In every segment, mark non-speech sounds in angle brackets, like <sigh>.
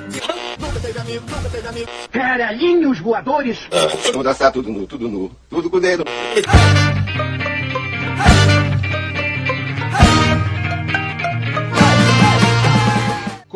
Nunca teve amigo, nunca teve amigo. Caralhinhos voadores. Vamos dançar tudo nu, tudo nu, tudo com o dedo.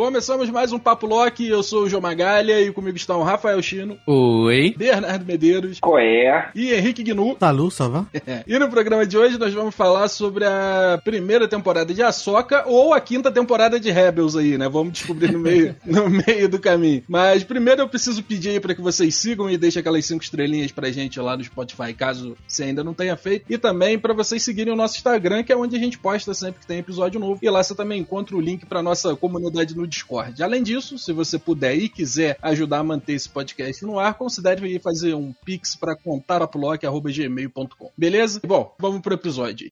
Começamos mais um Papo Loki, eu sou o João Magalha e comigo estão Rafael Chino, Oi. Bernardo Medeiros Qual é? e Henrique Gnu. Salu, ça va? E no programa de hoje nós vamos falar sobre a primeira temporada de Ahsoka ou a quinta temporada de Rebels aí, né? Vamos descobrir no meio, <laughs> no meio do caminho. Mas primeiro eu preciso pedir aí pra que vocês sigam e deixem aquelas cinco estrelinhas pra gente lá no Spotify, caso você ainda não tenha feito. E também pra vocês seguirem o nosso Instagram, que é onde a gente posta sempre que tem episódio novo. E lá você também encontra o link pra nossa comunidade no Discord. Além disso, se você puder e quiser ajudar a manter esse podcast no ar, considere fazer um pix para contaraplock.gmail.com. Beleza? Bom, vamos pro episódio.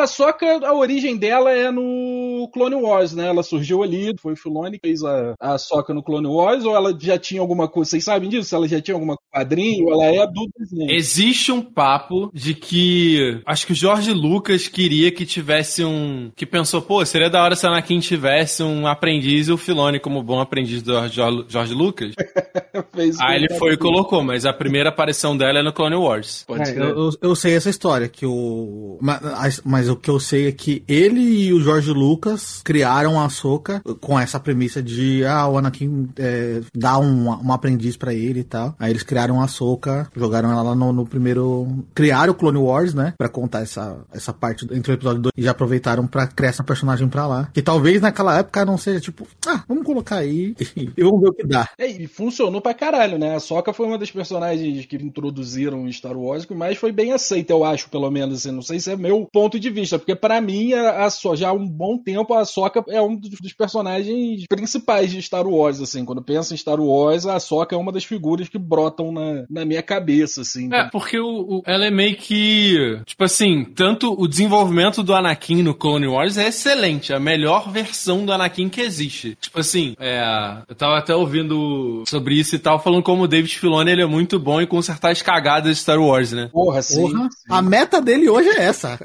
A Soca, a origem dela é no Clone Wars, né? Ela surgiu ali, foi o Filoni que fez a, a Soca no Clone Wars, ou ela já tinha alguma coisa, vocês sabem disso? Ela já tinha alguma quadrinho, ela é do desenho. Existe um papo de que acho que o Jorge Lucas queria que tivesse um. Que pensou, pô, seria da hora se a Anakin tivesse um aprendiz e o Filone como bom aprendiz do Jorge, Lucas. <laughs> Fez Aí ele foi e colocou. mas a primeira aparição dela é no Clone Wars. Pode É, eu- eu sei essa história, que o. Mas, mas o que eu sei é que ele e o Jorge Lucas criaram a Soca com essa premissa de ah, o Anakin é, dá um, um aprendiz pra ele e tal. Aí eles criaram a Soca, jogaram ela lá no, no primeiro. Criaram o Clone Wars, né? Pra contar essa, essa parte entre o episódio 2 e já aproveitaram pra criar essa personagem pra lá. Que talvez naquela época não seja tipo, ah, vamos colocar aí <laughs> e vamos ver o que dá. É, e funcionou pra caralho, né? A Soca foi uma das personagens que introduziram Star Wars mais foi bem aceita, eu acho, pelo menos. Assim, não sei se é meu ponto de vista, porque pra mim, a, a So- já há um bom tempo, a Soca é um dos, dos personagens principais de Star Wars, assim. Quando pensa em Star Wars, a Soca é uma das figuras que brotam na, na minha cabeça, assim. É, porque o, o- ela é meio que. Tipo assim, tanto o desenvolvimento do Anakin no Clone Wars é excelente. É a melhor versão do Anakin que existe. Tipo assim, é, eu tava até ouvindo sobre isso e tal, falando como o David Filoni ele é muito bom em consertar as cagadas de Star Wars, né? Porra, sim. Porra, sim. a meta dele hoje é essa.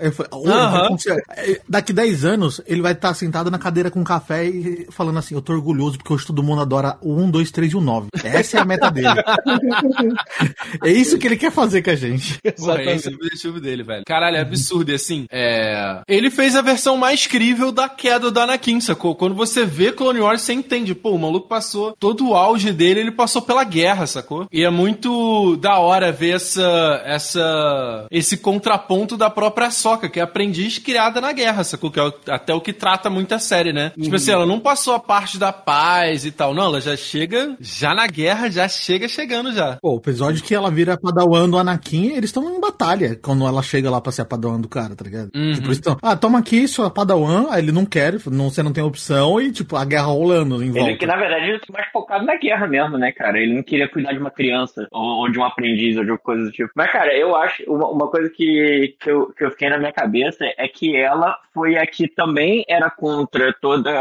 É, Daqui 10 anos, ele vai estar sentado na cadeira com café e falando assim: Eu tô orgulhoso porque hoje todo mundo adora o 1, 2, 3 e o 9. Essa é a meta dele. <laughs> é isso que ele quer fazer com a gente. Porra, esse é o objetivo dele, velho. Caralho, é absurdo. E assim, é. Ele fez a versão mais crível da queda do Anakin, sacou? Quando você vê Clone Wars, você entende. Pô, o maluco passou todo o auge dele, ele passou pela guerra, sacou? E é muito da hora ver essa. essa esse contraponto da própria Soca, que é aprendiz criada na guerra, sacou? Que é até o que trata muito a série, né? Tipo assim, ela não passou a parte da paz e tal. Não, ela já chega. Já na guerra, já chega chegando já. Pô, o episódio que ela vira padawan do Anakin, eles estão em batalha quando ela chega lá pra ser a padawan do cara, tá ligado? Uhum. Tipo, eles tão, ah, toma aqui sua padawan, aí ele não quer, não, você não tem opção, e tipo, a guerra rolando em volta. Ele que, na verdade, ele tá mais focado na guerra mesmo, né, cara? Ele não queria cuidar de uma criança ou, ou de um aprendiz ou de coisa do tipo. Mas, cara, eu acho, uma, uma coisa que, que, eu, que eu fiquei na minha cabeça é que ela foi a que também era contra toda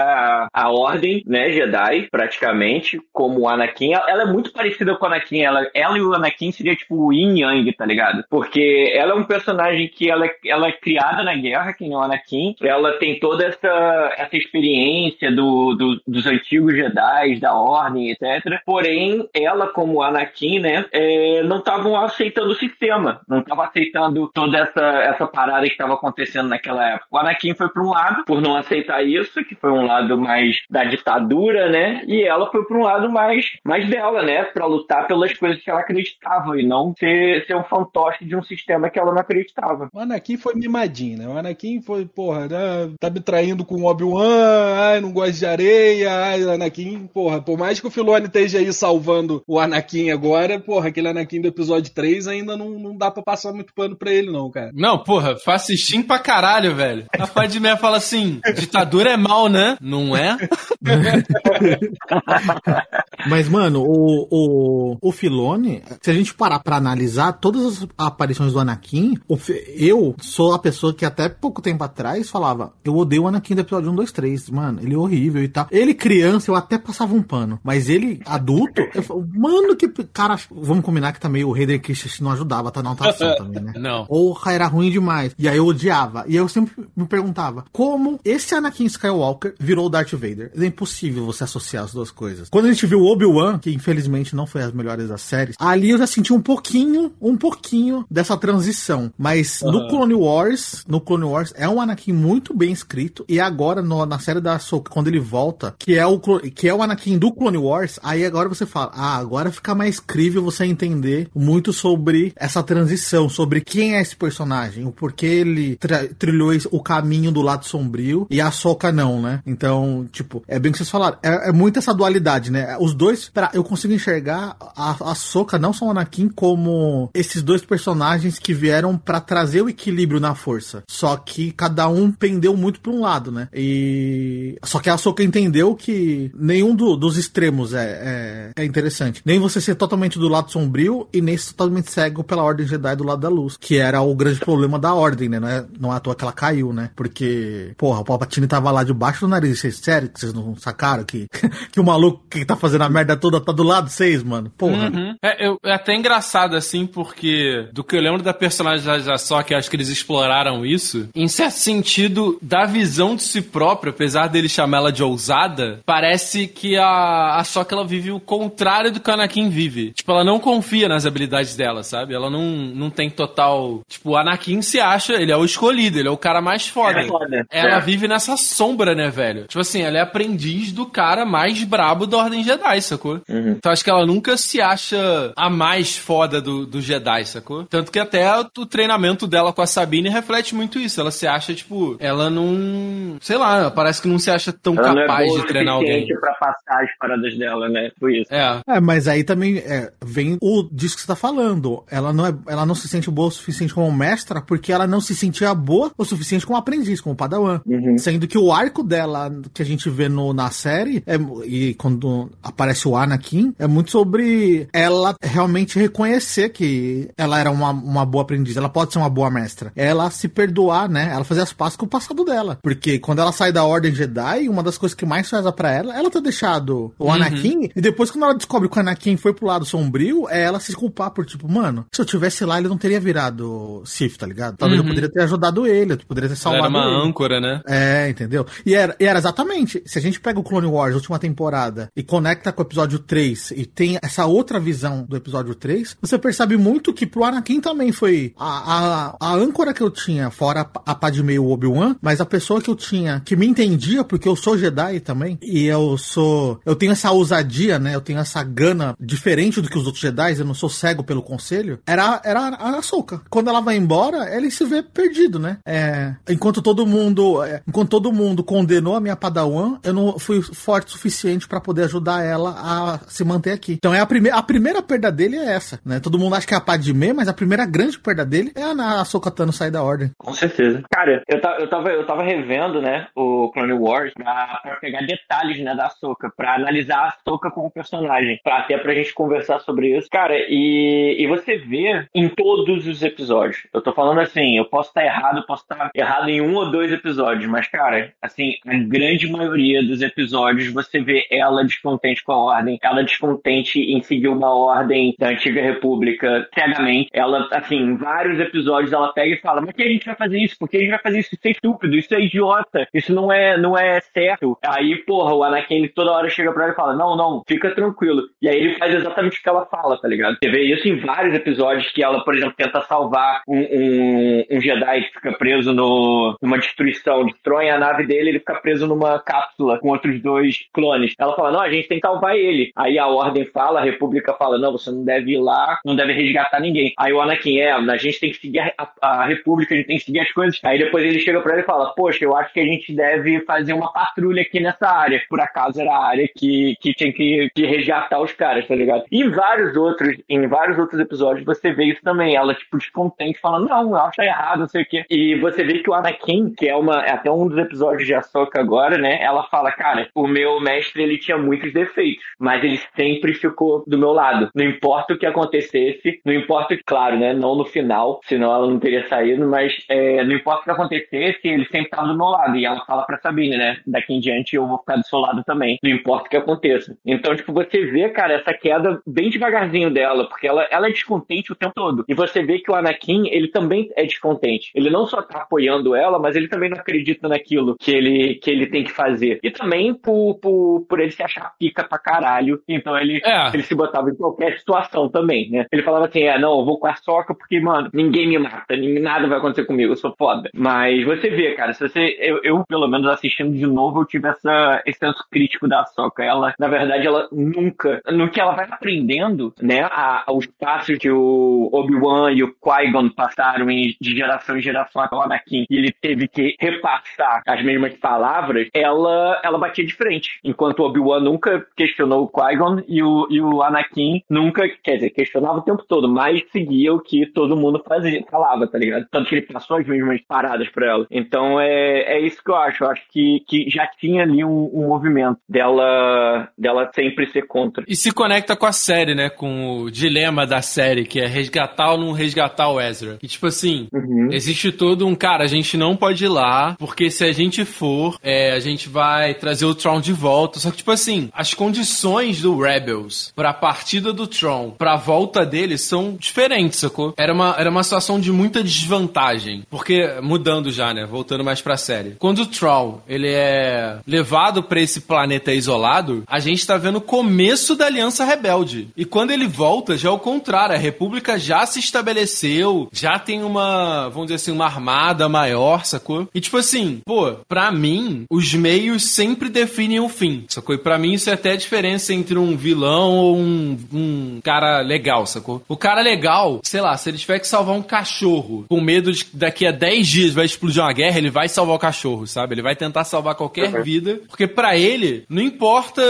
a, ordem, né, Jedi, praticamente, como o Anakin. Ela, é muito parecida com o Anakin. Ela, ela e o Anakin seria tipo o Yin Yang, tá ligado? Porque ela é um personagem que ela, é- ela é criada na guerra, que nem o Anakin. Ela tem toda essa, essa experiência do, do- dos antigos Jedi, da Ordem, etc. Porém, ela, como Anakin, né, é, não estavam aceitando o sistema. Não estava aceitando toda essa, essa parada que estava acontecendo naquela época. O Anakin foi para um lado, por não aceitar isso, que foi um lado mais da ditadura, né? E ela foi para um lado mais, mais dela, né? Para lutar pelas coisas que ela acreditava e não ser, ser um fantoche de um sistema que ela não acreditava. O Anakin foi mimadinho, né? O Anakin foi, porra, né? tá me traindo com o Obi-Wan, ai, não gosta de areia, ai, Anakin, porra, por mais que o Filone esteja aí salvando o Anakin agora, porra, aquele Anakin do episódio 3 ainda não, não dá pra passar muito pano pra ele, não, cara. Não, porra, fascistim pra caralho, velho. A <laughs> Padmé fala assim: ditadura é mal, né? Não é? <laughs> Mas, mano, o, o, o Filone, se a gente parar pra analisar todas as aparições do Anakin, o eu sou a pessoa que até pouco tempo atrás falava, eu odeio o Anakin do episódio 1, 2, 3, mano, ele é horrível e tal. Ele criança, eu até passava um pano, mas ele adulto, eu falo, mano, que cara, vamos combinar que também o Hayden Christensen não ajudava, tá na anotação também, né? Não. Ou era ruim demais. E aí eu odiava. E eu sempre me perguntava, como esse Anakin Skywalker virou Darth Vader? É impossível você associar as duas coisas. Quando a gente viu o Obi-Wan, que infelizmente não foi as melhores das séries, ali eu já senti um pouquinho, um pouquinho dessa transição. Mas no Clone Wars, no Clone Wars, é um Anakin muito bem escrito. E agora, no- na série da Ahsoka, quando ele volta, que é, o, que é o Anakin do Clone Wars, aí agora você fala, ah, agora fica mais crível você entender muito sobre essa transição, sobre quem é esse personagem, o porquê ele trilhou o caminho do lado sombrio e a Soca não, né? Então, tipo, é bem o que vocês falaram, é, é muito essa dualidade, né? Os dois, pra, eu consigo enxergar a, a Soca, não só o Anakin, como esses dois personagens que vieram pra trazer o equilíbrio na força. Só que cada um pendeu muito pra um lado, né? E. Só que a Soca entendeu que nenhum do- dos extremos é, é, é interessante. Nem você ser totalmente do lado sombrio e nem ser totalmente cego pela Ordem Jedi do lado da luz. Que era o grande problema da Ordem, né? Não é, à toa que ela caiu, né? Porque, porra, o Palpatine tava lá debaixo do nariz. Sério que vocês não sacaram que, <laughs> que o maluco que tá fazendo a merda toda tá do lado de vocês, mano? Porra. Uhum. É, eu- é até engraçado, assim, porque do que eu lembro da personalidade só que acho que eles exploraram isso, em certo sentido, da visão de si própria, apesar dele chamar ela de ousada, parece que a, a Sokka ela vive o contrário do que a Anakin vive. Tipo, ela não confia nas habilidades dela, sabe? Ela não, não tem total. Tipo, o Anakin se acha, ele é o escolhido, ele é o cara mais foda. É foda. Ela É. vive nessa sombra, né, velho? Tipo assim, ela é aprendiz do cara mais brabo da Ordem Jedi, sacou? Então acho que ela nunca se acha a mais foda do, do Jedi, sacou? Tanto que até o, treinamento dela com a Sabine reflete muito isso. Ela se acha, tipo, ela não. Sei lá, parece que não se acha tão Ela não é capaz boa de treinar o alguém. pra passar as paradas dela, né? Por isso. É. É, mas aí também é, vem o disso que você tá falando. Ela não, é, ela não se sente boa o suficiente como mestra porque ela não se sentia boa o suficiente como aprendiz, como padawan. Sendo que o arco dela, que a gente vê no, na série, é, e quando aparece o Anakin, é muito sobre ela realmente reconhecer que ela era uma, uma boa aprendiz. Ela pode ser uma boa mestra. Ela se perdoar, né? Ela fazer as pazes com o passado dela. Porque quando ela sai da Ordem Jedi, uma das coisas que mais pesa pra ela, ela ter deixado o Anakin, e depois quando ela descobre que o Anakin foi pro lado sombrio, é ela se culpar por tipo, mano, se eu tivesse lá, ele não teria virado Sith, tá ligado? Talvez eu poderia ter ajudado ele, eu poderia ter Ela era salvado uma ele. âncora, né? É, entendeu? E era, e era exatamente. Se a gente pega o Clone Wars, última temporada, e conecta com o episódio 3 e tem essa outra visão do episódio 3, você percebe muito que pro Anakin também foi a, a, a âncora que eu tinha, fora a, a Padme e o Obi-Wan, mas a pessoa que eu tinha, que me entendia, porque eu sou Jedi também, e eu sou. Eu tenho essa ousadia, né? Eu tenho essa gana diferente do que os outros Jedi, eu não sou cego pelo conselho, era, era a Ahsoka. Quando ela vai embora, ele se vê perdido, né? É, enquanto todo mundo, é, enquanto todo mundo condenou a minha Padawan, eu não fui forte o suficiente pra poder ajudar ela a se manter aqui. Então é a primeira, a primeira perda dele é essa, né? Todo mundo acha que é a Padme, mas a primeira grande perda dele é a, Ahsoka Tano sair da ordem. Com certeza. Cara, eu, ta- eu, tava, eu tava revendo, né, o Clone Wars pra, pra pegar detalhes, né, da Soca, pra analisar a Soca como personagem, pra, até pra gente conversar sobre isso. Cara, e, e você vê em todos os episódios. Eu tô falando assim, eu posso estar errado, posso estar errado em um ou dois episódios, mas, cara, assim, a grande maioria dos episódios você vê ela descontente com a ordem, ela descontente em seguir uma ordem da antiga república cegamente. Ela, assim, em vários episódios ela pega e fala, mas que a gente vai fazer isso? Por que a gente vai fazer isso? Isso é estúpido, isso é idiota, isso não é, não é certo. Aí, porra, o Anakin toda hora chega pra ela e fala, não, não, fica tranquilo. E aí ele faz exatamente o que ela fala, tá ligado? Você vê isso em vários episódios que ela, por exemplo, tenta salvar um, um, um Jedi que fica preso no, numa destruição, destrói a nave dele, ele fica preso numa cápsula com outros dois clones. Ela fala, não, a gente tem que salvar ele. Aí a Ordem fala, a República fala, não, você não deve ir lá, não deve resgatar ninguém. Aí o Anakin, é, a gente tem que seguir a, a- República, a gente tem que seguir as coisas. Aí depois ele chega pra ela e fala, poxa, eu acho que a gente deve fazer uma patrulha aqui nessa área. Por acaso era a área que, que tinha que, que resgatar os caras, tá ligado? E vários outros, em vários outros episódios você vê isso também. Ela, tipo, descontente, falando, não, eu acho errado, não sei o E você vê que o Anakin, que é uma, é até um dos episódios de Ahsoka agora, né? Ela fala, cara, o meu mestre, ele tinha muitos defeitos, mas ele sempre ficou do meu lado. Não importa o que acontecesse, não importa, claro, né? Não no final, senão ela não teria saído, mas é, não importa o que acontecesse, ele sempre tava do meu lado. E ela fala pra Sabine, né? Daqui em diante eu vou ficar do seu lado também. Não importa o que aconteça. Então, tipo, você vê, cara, essa queda bem devagarzinho dela, porque ela, ela é descontente o tempo todo. E você vê que o Anakin, ele também é descontente. Ele não só tá apoiando ela, mas ele também não acredita naquilo que ele, que ele tem que fazer. E também por, por, por ele se achar pica pra caralho. Então ele, É. ele se botava em qualquer situação também, né? Ele falava assim: é, não, eu vou com a soca porque, mano, ninguém me mata, nada vai acontecer comigo, eu sou foda. Mas você vê, cara, se você. Eu, eu, pelo menos assistindo de novo, eu tive essa, esse senso crítico da soca. Ela, na verdade, ela nunca. No que ela vai aprendendo, né? A, os passos que o Obi-Wan e o Qui-Gon passaram em, de geração em geração até o Anakin, e ele teve que repassar as mesmas palavras, ela, ela batia de frente. Enquanto o Obi-Wan nunca questionou o Qui-Gon e o, e o Anakin nunca, quer dizer, questionava o tempo todo, mas seguia o que todo mundo fazia, falava, tá ligado? Tanto que ele passou as mesmas paradas pra ela. Então é, é isso que eu acho. Eu acho que, que já tinha ali um, um movimento dela, dela sempre ser contra. E se conecta com a série, né? Com o dilema da série, que é resgatar ou não resgatar o Ezra. E tipo assim, Uhum. existe todo um cara, a gente não pode ir lá, porque se a gente for, é, a gente vai trazer o Tron de volta. Só que, tipo assim, as condições do Rebels pra partida do Tron, pra volta dele, são diferentes, sacou? Era uma, era uma situação de muita desvantagem. Porque, mudando já, né? Voltando mais pra série. Quando o Tron, ele é levado pra esse planeta isolado, a gente tá vendo o começo da Aliança Rebelde. E quando ele volta, já é o contrário. A República já se estabeleceu, já tem uma, vamos dizer assim, uma armada maior, sacou? E tipo assim, pô, pra mim, os meios sempre definem o fim, sacou? E pra mim isso é até a diferença entre um vilão ou um, um cara legal, sacou? O cara legal, sei lá, se ele tiver que salvar um cachorro com medo de que daqui a 10 dias vai explodir uma guerra, ele vai salvar o cachorro, sabe? Ele vai tentar salvar qualquer vida, porque pra ele não importa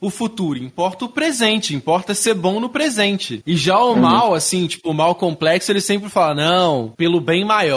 o futuro, importa o presente, importa ser bom no presente. E já o mal, assim, tipo, o mal complexo, ele sempre fala: não, pelo bem maior,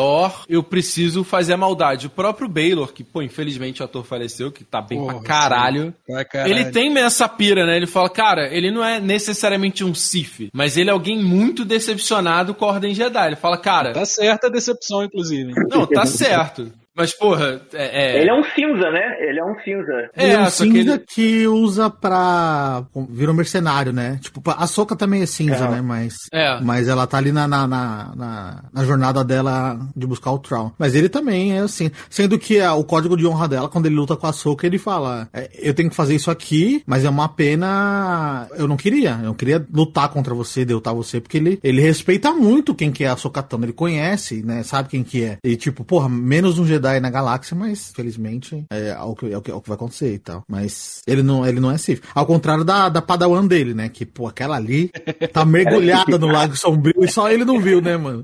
eu preciso fazer a maldade. O próprio Baylor, que, pô, infelizmente o ator faleceu, que tá bem Porra, pra caralho. Pra caralho. Ele tem essa pira, né? Ele fala, cara, ele não é necessariamente um Sith, mas ele é alguém muito decepcionado com a Ordem Jedi. Ele fala, cara, Tá certa a decepção, inclusive. não, tá certo. Mas, porra, é. é- Ele é um cinza, né? Ele é um cinza. Ele é um cinza ele- que usa pra. Vira um mercenário, né? Tipo, a Soca também é cinza, né? Mas. É. Mas ela tá ali na, na, na, na- na jornada dela de buscar o Tron. Mas ele também é assim. Sendo que o código de honra dela, quando ele luta com a Soca, ele fala: é, Eu tenho que fazer isso aqui, mas é uma pena. Eu não queria. Eu não queria lutar contra você, derrotar você, porque ele, ele respeita muito quem que é a Sokatano. Ele conhece, né? Sabe quem que é. E tipo, porra, menos um Jedi na galáxia, mas felizmente é o que, é o que, é o que vai acontecer e tal. Mas ele não, ele não é Sith. Ao contrário da, da Padawan dele, né? Que, pô, aquela ali tá <laughs> mergulhada no Lago Sombrio e só ele não viu, né, mano?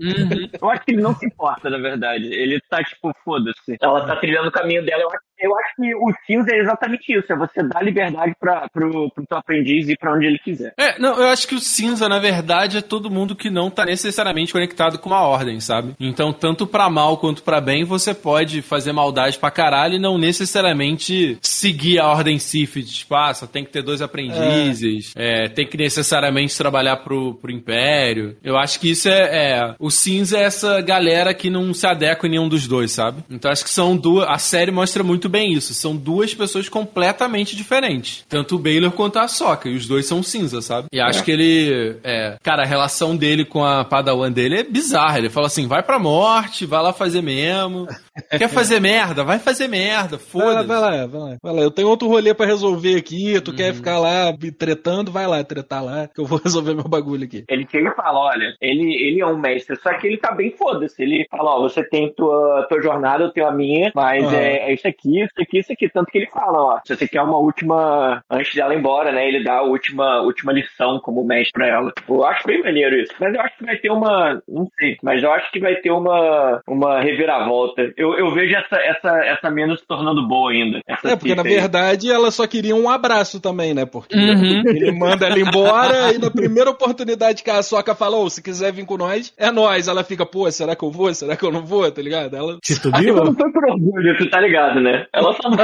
Eu acho que ele não se importa, na verdade. Ele tá, tipo, foda-se. Ela tá trilhando o caminho dela. Eu acho, eu acho que o cinza é exatamente isso. É você dar liberdade pra, pro, pro teu aprendiz ir pra onde ele quiser. É, não, eu acho que o cinza, na verdade, é todo mundo que não tá necessariamente conectado com uma ordem, sabe? Então, tanto pra mal quanto pra bem, você pode fazer maldade pra caralho e não necessariamente seguir a ordem Sith, de, tipo, ah, tem que ter dois aprendizes, é, tem que necessariamente trabalhar pro, pro Império. Eu acho que isso é, é- O cinza é essa galera que não se adequa em nenhum dos dois, sabe? Então, acho que são duas. A série mostra muito bem isso. São duas pessoas completamente diferentes. Tanto o Baylor quanto a Soca. E os dois são cinza, sabe? E acho que ele. É, cara, a relação dele com a Padawan dele é bizarra. Ele fala assim: vai pra morte, vai lá fazer mesmo. <laughs> Quer fazer merda? Vai fazer merda. Vai lá, Foda-se. vai lá, vai lá, vai lá. Eu tenho outro rolê pra resolver aqui. Tu Uhum. quer ficar lá me tretando? Vai lá, tretar lá, que eu vou <laughs> resolver meu bagulho aqui. Ele chega e fala, olha, ele, ele é um mestre, só que ele tá bem foda-se. Ele fala, ó, você tem tua, tua jornada, eu tenho a minha, mas Aham. é, é isso aqui, isso aqui, isso aqui. Tanto que ele fala, ó, se você quer uma última, antes dela ir embora, né, ele dá a última, última lição como mestre pra ela. Eu acho bem maneiro isso. Mas eu acho que vai ter uma, não sei, mas eu acho que vai ter uma, uma reviravolta. Eu, eu vejo essa, essa, essa mina se tornando boa ainda. Essa É, porque na aí. verdade ela só queria um abraço também, né? Porque Uhum. ele manda ela embora e na primeira oportunidade que a Soca falou, se quiser vir com nós, é nós. Ela fica, pô, será que eu vou? Será que eu não vou? Tá ligado? Ela. Tito Aquilo não foi por orgulho, tu tá ligado, né? Ela só não.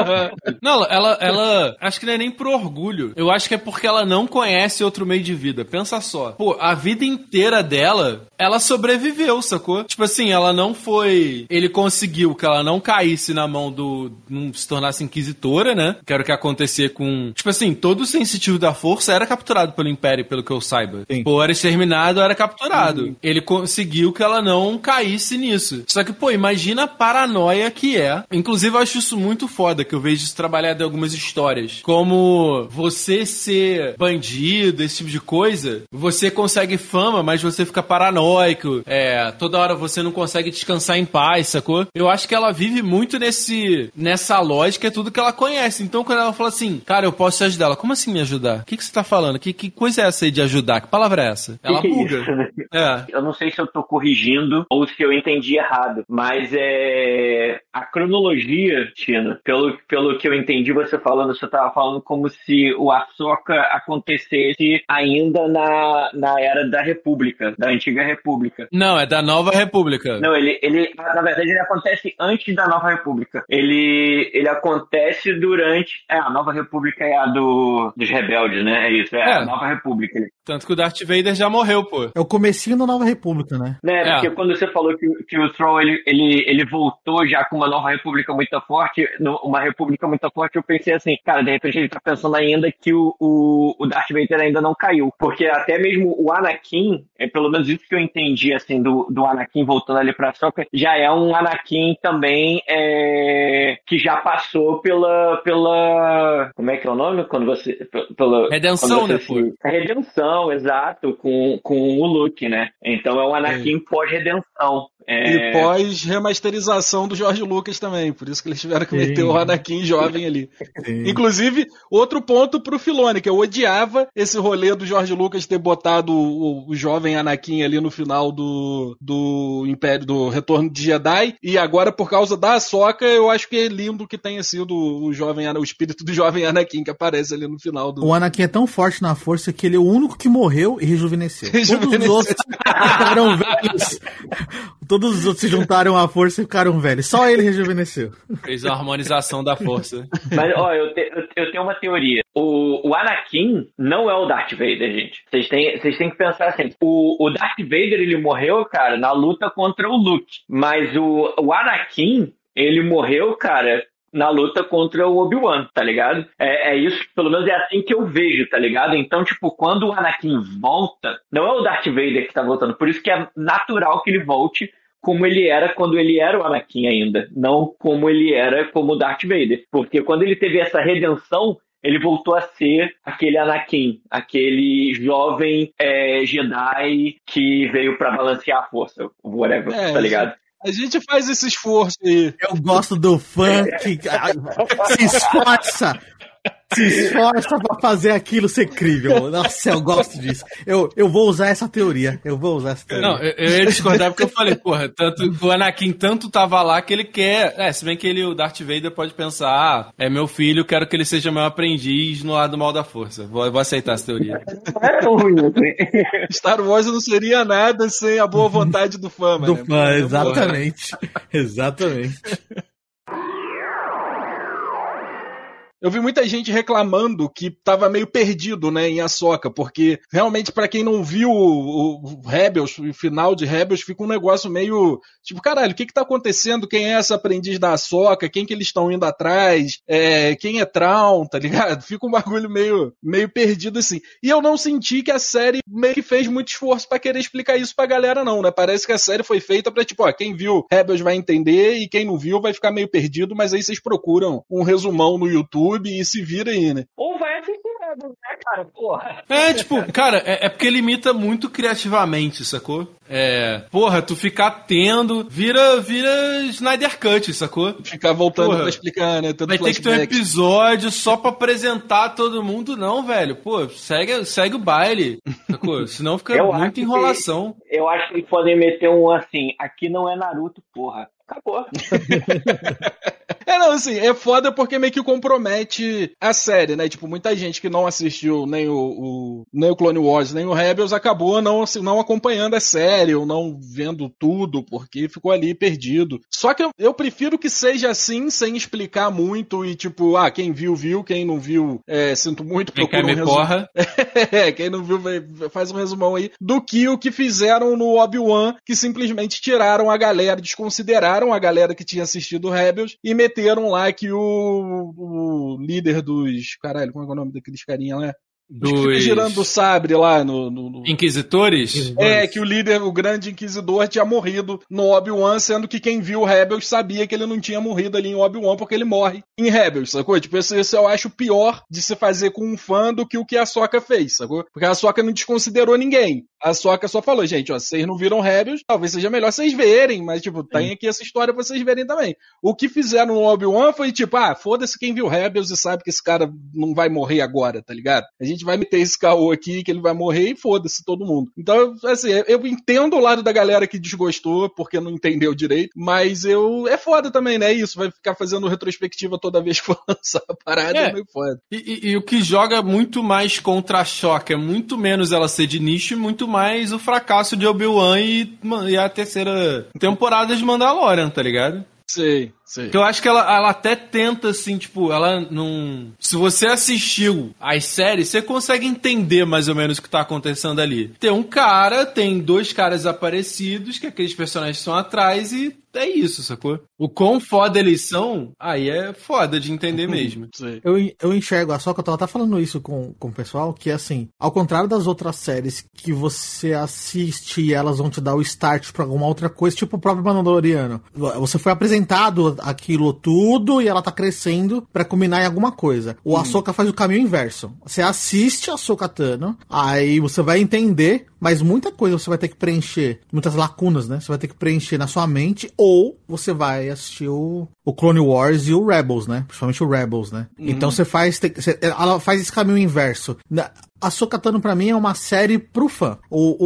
Não, ela, ela. Acho que não é nem por orgulho. Eu acho que é porque ela não conhece outro meio de vida. Pensa só. Pô, a vida inteira dela, ela sobreviveu, sacou? Tipo assim, ela não foi. Ele conseguiu que ela não caísse na mão do. não se tornasse inquisitora, né? Que era o que acontecer com. Tipo assim, todo o sensitivo da força era capturado pelo Império, pelo que eu saiba. Sim. Pô, era exterminado, era capturado. Ele conseguiu que ela não caísse nisso. Só que, pô, imagina a paranoia que é. Inclusive, eu acho isso muito foda, que eu vejo isso trabalhado em algumas histórias. Como você ser bandido, esse tipo de coisa, você consegue fama, mas você fica paranoico. É, toda hora você não consegue descansar em paz, sacou? Eu acho que ela vive muito nesse nessa lógica, é tudo que ela conhece. Então, quando ela fala assim, cara, eu posso te ajudar, ela, como assim me ajudar? O que, que você tá falando? Que, que coisa é essa aí de ajudar? Que palavra é essa? Ela que é buga. né? É. Eu não sei se eu tô corrigindo ou se eu entendi errado, mas é a cronologia, Pelo, pelo que eu entendi você falando, você tava falando como se o Ahsoka acontecesse ainda na, na era da República, da antiga República. Não, é da Nova República. Não, ele, ele, na verdade, ele acontece antes da Nova República. Ele, ele acontece durante. É, a Nova República é a do, dos rebeldes, né? É isso, é, É. a Nova República. Ele- Tanto que o Darth Vader já morreu, pô. É o comecinho da Nova República, né? Né, É. porque quando você falou que, que o Troll ele, ele, ele voltou já com uma nova república muito forte, no- uma república muito forte, eu pensei assim, cara, de repente ele tá pensando ainda que o, o, o Darth Vader ainda não caiu. Porque até mesmo o Anakin, é pelo menos isso que eu entendi, assim, do, do Anakin voltando ali pra Soca, já é um Anakin também é, que já passou pela, pela. Como é que é o nome? Quando você. pe- Pela, Redenção, quando né, você pô? a redenção, exato, com, com o Luke, né? Então é um Anakin pós-redenção. É, E pós-remasterização do Jorge Lucas também. Por isso que eles tiveram que Sim. meter o Anakin jovem ali. Sim. Inclusive, outro ponto pro Filone, que eu odiava esse rolê do Jorge Lucas ter botado o, o jovem Anakin ali no final do, do Império, do Retorno de Jedi. E agora, por causa da Ahsoka, eu acho que é lindo que tenha sido o jovem o espírito do jovem Anakin que aparece ali no final do. O Anakin é tão forte na força que ele é o único que morreu e rejuvenesceu. <laughs> Todos Rejuvenesceu. os outros ficaram velhos. Todos os outros se juntaram à força e ficaram velhos. Só ele rejuvenesceu. Fez a harmonização da força. Mas, ó, eu, te- eu- eu tenho uma teoria. O, o Anakin não é o Darth Vader, gente. Vocês têm, vocês têm que pensar assim. O, o Darth Vader, ele morreu, cara, na luta contra o Luke. Mas o, o Anakin, ele morreu, cara, na luta contra o Obi-Wan, tá ligado? É, é isso, pelo menos é assim que eu vejo, tá ligado? Então, tipo, quando o Anakin volta, não é o Darth Vader que tá voltando. Por isso que é natural que ele volte como ele era quando ele era o Anakin ainda, não como ele era como o Darth Vader. Porque quando ele teve essa redenção, ele voltou a ser aquele Anakin, aquele jovem é, Jedi que veio pra balancear a força, whatever, É, tá ligado? A gente faz esse esforço aí. Eu gosto do fã que ah, se esforça. Se esforça pra fazer aquilo ser crível. Nossa, eu gosto disso. Eu, eu vou usar essa teoria. Eu vou usar essa teoria. Não, eu, eu ia discordar porque eu falei, porra, tanto, o Anakin tanto tava lá que ele quer. É, se bem que ele, o Darth Vader pode pensar, ah, é meu filho, quero que ele seja meu aprendiz no lado mal da força. Vou, vou aceitar essa teoria. Não é tão ruim assim. Star Wars não seria nada sem a boa vontade do fã, do mano. fã, exatamente. Exatamente. Eu vi muita gente reclamando que tava meio perdido, né, em Ahsoka, porque realmente pra quem não viu o, o Rebels, o final de Rebels, fica um negócio meio tipo, caralho, o que que tá acontecendo? Quem é essa aprendiz da Ahsoka? Quem que eles estão indo atrás? É, quem é Traum, <laughs> tá ligado? Fica um bagulho meio, meio perdido assim. E eu não senti que a série meio que fez muito esforço pra querer explicar isso pra galera não, né? Parece que a série foi feita pra tipo, ó, quem viu Rebels vai entender e quem não viu vai ficar meio perdido, mas aí vocês procuram um resumão no YouTube e se vira aí, né? Ou vai assistir né, cara? Porra. É, tipo, cara, é, é porque ele imita muito criativamente, sacou? É, porra, tu ficar tendo, vira, vira Snyder Cut, sacou? Ficar voltando Porra. pra explicar, né? Tendo Vai ter que ter um episódio só pra apresentar todo mundo, não, velho. Pô, segue, segue o baile, sacou? <laughs> Senão fica Eu muita que- enrolação. Eu acho que eles podem meter um assim, aqui não é Naruto, porra. Acabou. <laughs> É, não, Não, assim, é foda porque meio que compromete a série, né? Tipo, muita gente que não assistiu nem o, o- nem o Clone Wars, nem o Rebels acabou não, assim, não acompanhando a série ou não vendo tudo porque ficou ali perdido. Só que eu, eu prefiro que seja assim, sem explicar muito e tipo, ah, quem viu, viu, quem não viu, é, sinto muito, Quem procura um me resumo. porra. <laughs> É, quem não viu faz um resumão aí do que o que fizeram no Obi-Wan, que simplesmente tiraram a galera, desconsideraram a galera que tinha assistido Rebels e meteram lá que o, o líder dos. Caralho, como é é o nome daqueles carinha lá? Os que ficam Dos girando o sabre lá no. no- no- Inquisitores? É, que o líder, o grande inquisidor, tinha morrido no Obi-Wan, sendo que quem viu Rebels sabia que ele não tinha morrido ali em Obi-Wan, porque ele morre em Rebels, sacou? Tipo, isso, isso eu acho pior de se fazer com um fã do que o que a Soca fez, sacou? Porque a Soca não desconsiderou ninguém. A Soca só falou, gente, ó, vocês não viram Rebels, talvez seja melhor vocês verem, mas, tipo, tem aqui essa história pra vocês verem também. O que fizeram no Obi-Wan foi, tipo, ah, foda-se quem viu Rebels e sabe que esse cara não vai morrer agora, tá ligado? A gente vai meter esse caô aqui que ele vai morrer e foda-se todo mundo. Então, assim, eu entendo o lado da galera que desgostou porque não entendeu direito, mas eu é foda também, né? Isso, vai ficar fazendo retrospectiva toda vez que for <laughs> lançar a parada, é, É. meio foda. E, e- e o que joga muito mais contra a Choque é muito menos ela ser de nicho e muito mais o fracasso de Obi-Wan e, e a terceira temporada de Mandalorian, tá ligado? Sei, sei. Porque eu acho que ela, ela até tenta, assim, tipo, ela não. Se você assistiu as séries, você consegue entender mais ou menos o que tá acontecendo ali. Tem um cara, tem dois caras aparecidos, que aqueles personagens estão atrás, e é isso, sacou? O quão foda eles são, aí é foda de entender <laughs> mesmo. Eu, eu enxergo, a Soca, eu tava até falando isso com, com o pessoal, que assim, ao contrário das outras séries que você assiste e elas vão te dar o start pra alguma outra coisa, tipo o próprio Mandaloriano. Você foi apresentado aquilo tudo e ela tá crescendo pra culminar em alguma coisa. O Ahsoka faz o caminho inverso. Você assiste a Ahsoka Tano, aí você vai entender, mas muita coisa você vai ter que preencher, muitas lacunas, né? Você vai ter que preencher na sua mente, ou você vai assistir o, o Clone Wars e o Rebels, né? Principalmente o Rebels, né? Então você faz. você- ela faz esse caminho inverso. A Sokatano pra mim é uma série pro fã. O,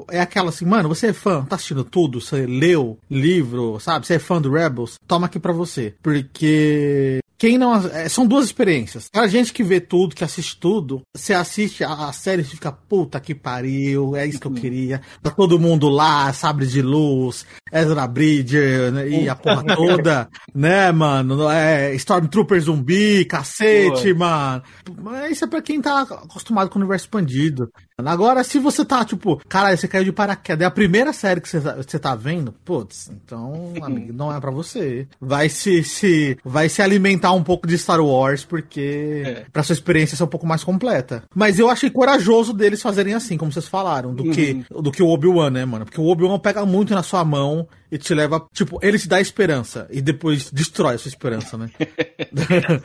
o, É aquela assim, mano, você é fã, tá assistindo tudo, você leu livro, sabe? Você é fã do Rebels? Toma aqui pra você. Porque quem não. é, são duas experiências. Pra gente que vê tudo, que assiste tudo, você assiste a, a série e fica, puta que pariu, é isso que eu queria. Tá todo mundo lá, sabre de luz, Ezra Bridger né, e a porra <laughs> toda, né, mano? É, Stormtrooper zumbi, cacete, mano. Mas isso é pra quem tá acostumado com o universo expandido. Agora, se você tá, tipo, caralho, você caiu de paraquedas, é a primeira série que você tá, você tá vendo, putz, então, <laughs> amigo, não é pra você. Vai se, se, vai se alimentar um pouco de Star Wars, porque pra sua experiência ser um pouco mais completa. Mas eu achei corajoso deles fazerem assim, como vocês falaram, do que, do que o Obi-Wan, né, mano? Porque o Obi-Wan pega muito na sua mão e te leva, tipo, ele te dá esperança e depois destrói a sua esperança, né? <laughs>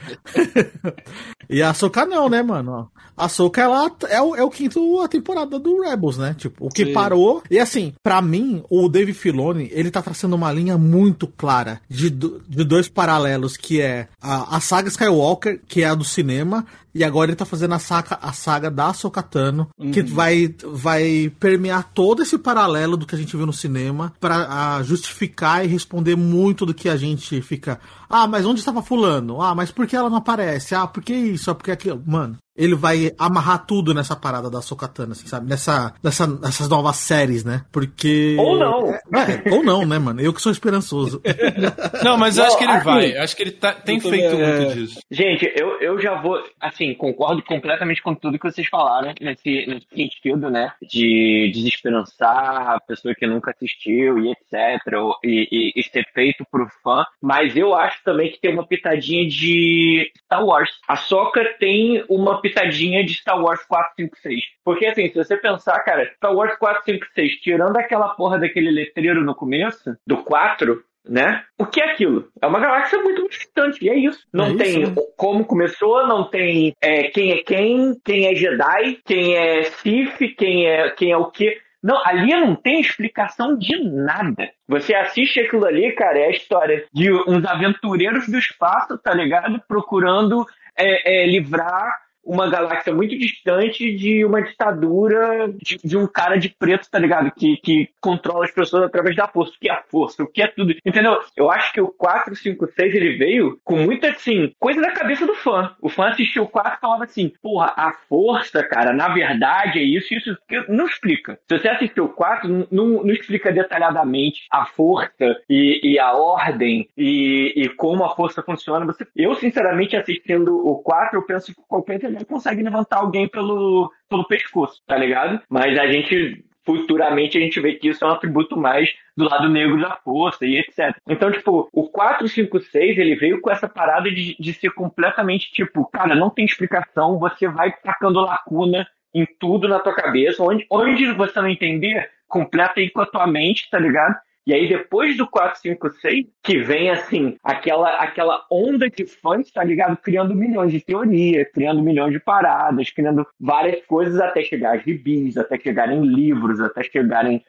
e a Ahsoka não, né, mano? A Ahsoka, ela é o, é o quinto a temporada do Rebels, né? Tipo, o que Sim. parou. E assim, pra mim, o Dave Filoni, ele tá traçando uma linha muito clara de, do- de dois paralelos, que é a, a saga Skywalker, que é a do cinema, e agora ele tá fazendo a saga, a saga da Ahsoka Tano, que vai, vai permear todo esse paralelo do que a gente viu no cinema pra ah, justificar e responder muito do que a gente fica. Ah, mas onde estava fulano? Ah, mas por que ela não aparece? Ah, por que isso? Ah, por que aquilo? Mano, ele vai amarrar tudo nessa parada da Sokatana, assim, sabe? Nessa, nessa, nessas novas séries, né? Porque. Ou não. É, ou não, né, mano? Eu que sou esperançoso. <laughs> Não, mas eu Não, acho que ele assim, vai. Acho que ele tá- tem feito é. muito disso. Gente, eu, eu já vou, assim, concordo completamente com tudo que vocês falaram nesse, nesse sentido, né? De desesperançar a pessoa que nunca assistiu e etc. ou- E, e, e ser feito pro fã. Mas eu acho também que tem uma pitadinha de Star Wars. A Soca tem uma pitadinha de Star Wars 456. Porque, assim, se você pensar, cara, Star Wars 456, tirando aquela porra daquele letreiro no começo, do 4, né? O que é aquilo? É uma galáxia muito distante, e é isso. Não É isso, tem né? como começou, não tem é, quem é quem, quem é Jedi, quem é Sith, quem é, quem é o quê. Não, ali não tem explicação de nada. Você assiste aquilo ali, cara, é a história de uns aventureiros do espaço, tá ligado? Procurando é, é, livrar uma galáxia muito distante de uma ditadura de, de um cara de preto, tá ligado? Que, que controla as pessoas através da força. O que é a força? O que é tudo? Entendeu? Eu acho que o 4, 5, 6 ele veio com muita, assim, coisa da cabeça do fã. O fã assistiu o 4 e falava assim, porra, a força, cara, na verdade é isso, isso. Não explica. Se você assistiu o 4, não, não, não explica detalhadamente a força e, e a ordem e, e, como a força funciona. Você, eu, sinceramente, assistindo o 4, eu penso que qualquer entendimento consegue levantar alguém pelo, pelo pescoço, tá ligado? Mas a gente futuramente a gente vê que isso é um atributo mais do lado negro da força e etc. Então, tipo, o 456 ele veio com essa parada de, de ser completamente tipo, cara, não tem explicação, você vai tacando lacuna em tudo na tua cabeça, onde, onde você não entender, completa aí com a tua mente, tá ligado? E aí, depois do 456, que vem, assim, aquela, aquela onda de fãs, tá ligado? Criando milhões de teorias, criando milhões de paradas, criando várias coisas até chegar a gibis, até chegarem livros, até chegarem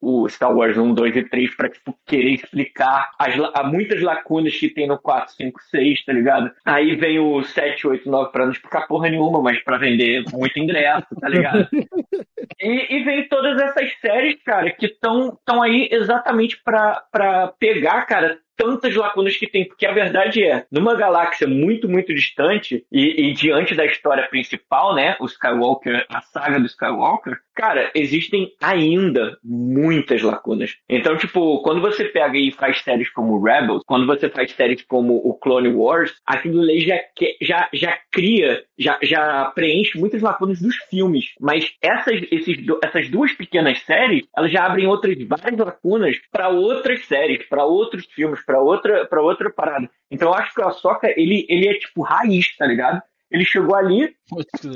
o, Star Wars 1, 2 e 3 pra, tipo, querer explicar as, muitas lacunas que tem no 4, 5, 6, tá ligado? Aí vem o 7, 8, 9 pra não explicar porra nenhuma, mas pra vender muito ingresso, tá ligado? <laughs> e, e vem todas essas séries, cara, que estão aí exatamente pra pegar, cara, tantas lacunas que tem, porque a verdade é, numa galáxia muito, muito distante e, e, diante da história principal, né, o Skywalker, a saga do Skywalker, cara, existem ainda muitas lacunas. Então, tipo, quando você pega e faz séries como Rebels, quando você faz séries como o Clone Wars, aquilo ali já, já, já cria, já, já preenche muitas lacunas dos filmes. Mas essas, esses, essas duas pequenas séries, elas já abrem outras várias lacunas para outras séries, para outros filmes, para outra, pra outra parada. Então eu acho que o Ahsoka, ele, ele é tipo raiz, tá ligado? Ele chegou ali,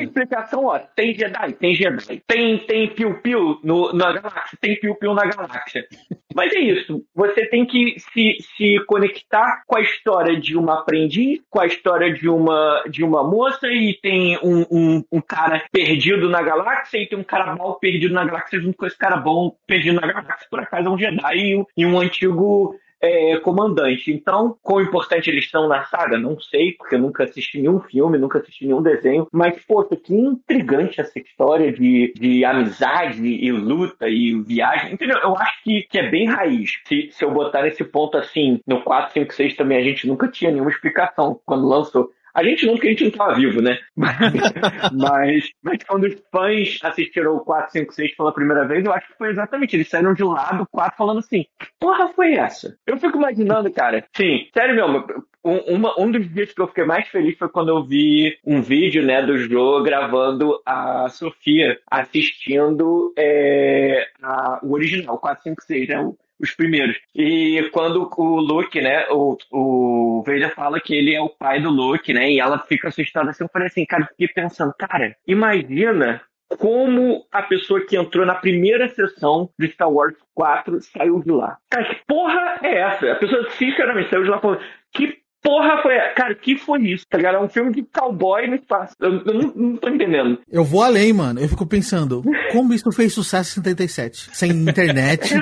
explicação, ó, tem Jedi, tem Jedi, tem, tem piu-piu na galáxia, tem piu-piu na galáxia. Mas é isso, você tem que se, se conectar com a história de uma aprendiz, com a história de uma, de uma moça, e tem um, um, um cara perdido na galáxia, e tem um cara mal perdido na galáxia, junto com esse cara bom perdido na galáxia, por acaso é um Jedi e um, e um antigo é, comandante. Então, quão importante eles são na saga? Não sei, porque eu nunca assisti nenhum filme, nunca assisti nenhum desenho. Mas, poxa, que intrigante essa história de, de amizade e luta e viagem. Entendeu? Eu acho que, que é bem raiz. Se, se eu botar nesse ponto assim, no 4, 5, 6 também, a gente nunca tinha nenhuma explicação quando lançou. A gente não, porque a gente não estava vivo, né? <laughs> Mas, mas, quando os fãs assistiram o 4, 5, 6 pela primeira vez, eu acho que foi exatamente. Eles saíram de lá do 4 falando assim: porra foi essa? Eu fico imaginando, cara. Sim, sério mesmo. Um, uma, um dos dias que eu fiquei mais feliz foi quando eu vi um vídeo, né, do Joe gravando a Sofia assistindo é, a, o original, 4, 5, 6, né? Os primeiros. E quando o Luke, né, o, o Vader fala que ele é o pai do Luke, né, e ela fica assustada assim, eu falei assim, cara, fiquei pensando, cara, imagina como a pessoa que entrou na primeira sessão de Star Wars 4 saiu de lá. Cara, que porra é essa? A pessoa, sinceramente, saiu de lá falando, que porra foi. Cara, que foi isso, tá ligado? É um filme de cowboy no espaço. Eu, eu não, não, tô entendendo. Eu vou além, mano. Eu fico pensando, como isso fez sucesso em 77? Sem internet,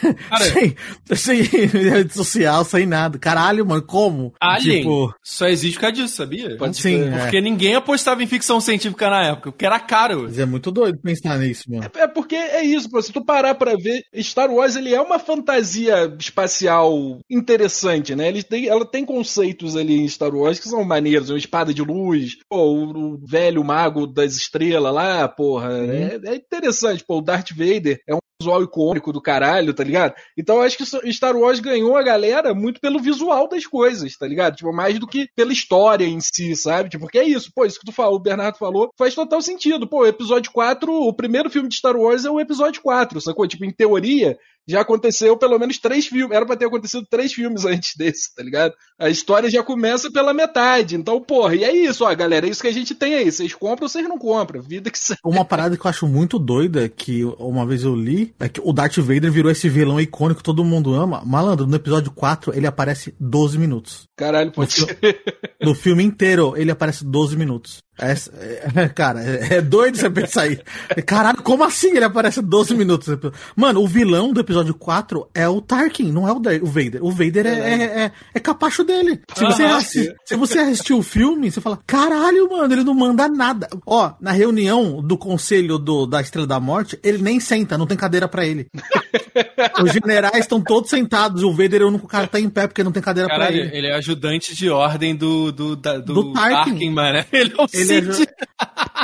<laughs> sem, sem rede social, sem nada. Caralho, mano, como? Alien tipo... só existe por causa disso, sabia? Pode Sim, é. Porque ninguém apostava em ficção científica na época, porque era caro. Mas é muito doido pensar nisso, mano. É, é porque é isso, pô. Se tu parar pra ver, Star Wars, ele é uma fantasia espacial interessante, né? Ele tem, ela tem conceito conceitos ali em Star Wars que são maneiros. Uma espada de luz, pô, o, o velho mago das estrelas lá, porra. Uhum. É, é, interessante, pô. O Darth Vader é um visual icônico do caralho, tá ligado? Então eu acho que Star Wars ganhou a galera muito pelo visual das coisas, tá ligado? Tipo, mais do que pela história em si, sabe? Tipo, porque é isso, pô, isso que tu falou, o Bernardo falou, faz total sentido. Pô, o episódio 4, o primeiro filme de Star Wars é o episódio 4, sacou? Tipo, em teoria, já aconteceu pelo menos três filmes. Era pra ter acontecido três filmes <laughs> antes desse, tá ligado? A história já começa pela metade. Então, porra, e é isso, ó, galera. É isso que a gente tem aí. Vocês compram ou vocês não compram. Vida que Uma parada que eu acho muito doida, que uma vez eu li, é que o Darth Vader virou esse vilão icônico que todo mundo ama. Malandro, no episódio 4, ele aparece 12 minutos. Caralho, pode No ser. No filme inteiro, ele aparece 12 minutos. É, <laughs> é- cara, é, doido você pensar aí. Caralho, como assim ele aparece 12 minutos? Mano, o vilão do episódio 4 é o Tarkin, não é o, Da- o Vader. O Vader é, é, é, é capacho dele. Se você, Aham, assi- se você assistiu o filme, você fala, caralho, mano, ele não manda nada. Ó, na reunião do conselho do, da Estrela da Morte, ele nem senta, não tem cadeira pra ele. <laughs> Os generais estão todos sentados, o Vader é o único cara que tá em pé porque não tem cadeira pra Caralho, ele. ele é ajudante de ordem do, do, da- do, Do Tarkin. Tarkin, mano. <laughs> Ele é o Ele é, Sith. ju-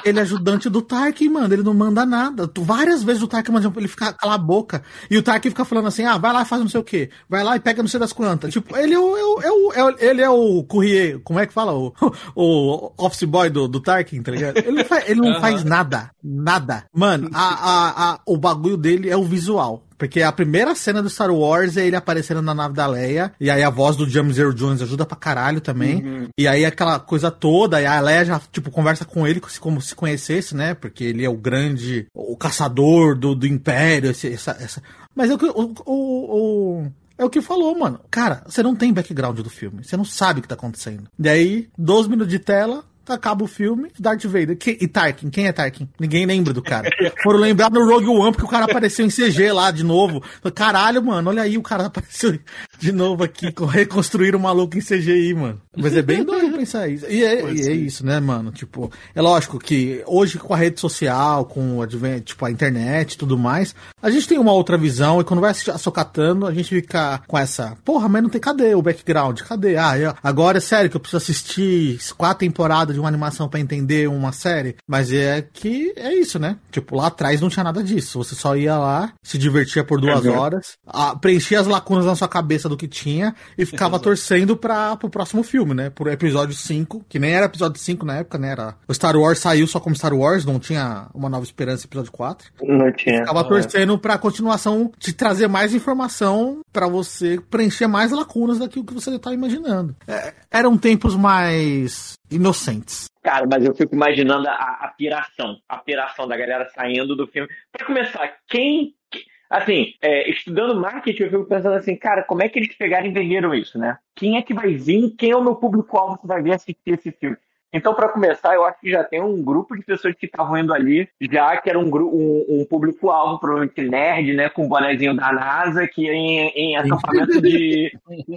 ele é ajudante do Tarkin, mano. Ele não manda nada. Tu- Várias vezes o Tarkin manda ele ficar cala a boca. E o Tarkin fica falando assim: ah, vai lá e faz não sei o quê. Vai lá e pega não sei das quantas. Tipo, ele é o. É o, é o- é ele é o courrier. Como é que fala? O, <laughs> o office boy do, do Tarkin, tá ligado? Ele não, faz, ele não Aham. faz nada. Nada. Mano, a, a, a- o bagulho dele é o visual. Porque a primeira cena do Star Wars é ele aparecendo na nave da Leia. E aí a voz do James Earl Jones ajuda pra caralho também. E aí aquela coisa toda. E a Leia já, tipo, conversa com ele como se conhecesse, né? Porque ele é o grande. O caçador do, do Império. esse- essa, essa... Mas é o que. O, o, o- é o que falou, mano. Cara, você não tem background do filme. Você não sabe o que tá acontecendo. E aí, 12 minutos de tela. Acaba o filme, Darth Vader. Que- e Tarkin? Quem é Tarkin? Ninguém lembra do cara. Foram lembrar no Rogue One porque o cara apareceu em CG lá de novo. Caralho, mano, olha aí, o cara apareceu de novo aqui, reconstruíram o maluco em CGI, mano. Mas é bem doido pensar isso. E é, e é isso, né, mano? Tipo, é lógico que hoje com a rede social, com o advent, tipo, a internet e tudo mais, a gente tem uma outra visão e quando vai assocatando, a gente fica com essa, porra, mas não tem, cadê o background? Cadê? Ah, eu- agora é sério que eu preciso assistir quatro temporadas de uma animação pra entender uma série? Mas é que é isso, né? Tipo, lá atrás não tinha nada disso. Você só ia lá, se divertia por duas horas, ah, preenchia as lacunas na sua cabeça do que tinha e ficava torcendo pra, pro próximo filme, né? Pro episódio 5, que nem era episódio 5 na época, né? Era, o Star Wars saiu só como Star Wars, não tinha uma nova esperança episódio 4. Não tinha. Ficava torcendo pra continuação te trazer mais informação pra você preencher mais lacunas daquilo que você tá imaginando. É, eram tempos mais inocentes. Cara, mas eu fico imaginando a, a piração. A piração da galera saindo do filme. Pra começar, quem. que- Assim, é, estudando marketing, eu fico pensando assim, cara, como é que eles pegaram e venderam isso, né? Quem é que vai vir? Quem é o meu público-alvo que vai vir assistir esse filme? Então, pra começar, eu acho que já tem um grupo de pessoas que estavam indo ali, já que era um, um, um público-alvo, provavelmente nerd, né, com o bonezinho da NASA, que em, em acampamento de, <laughs>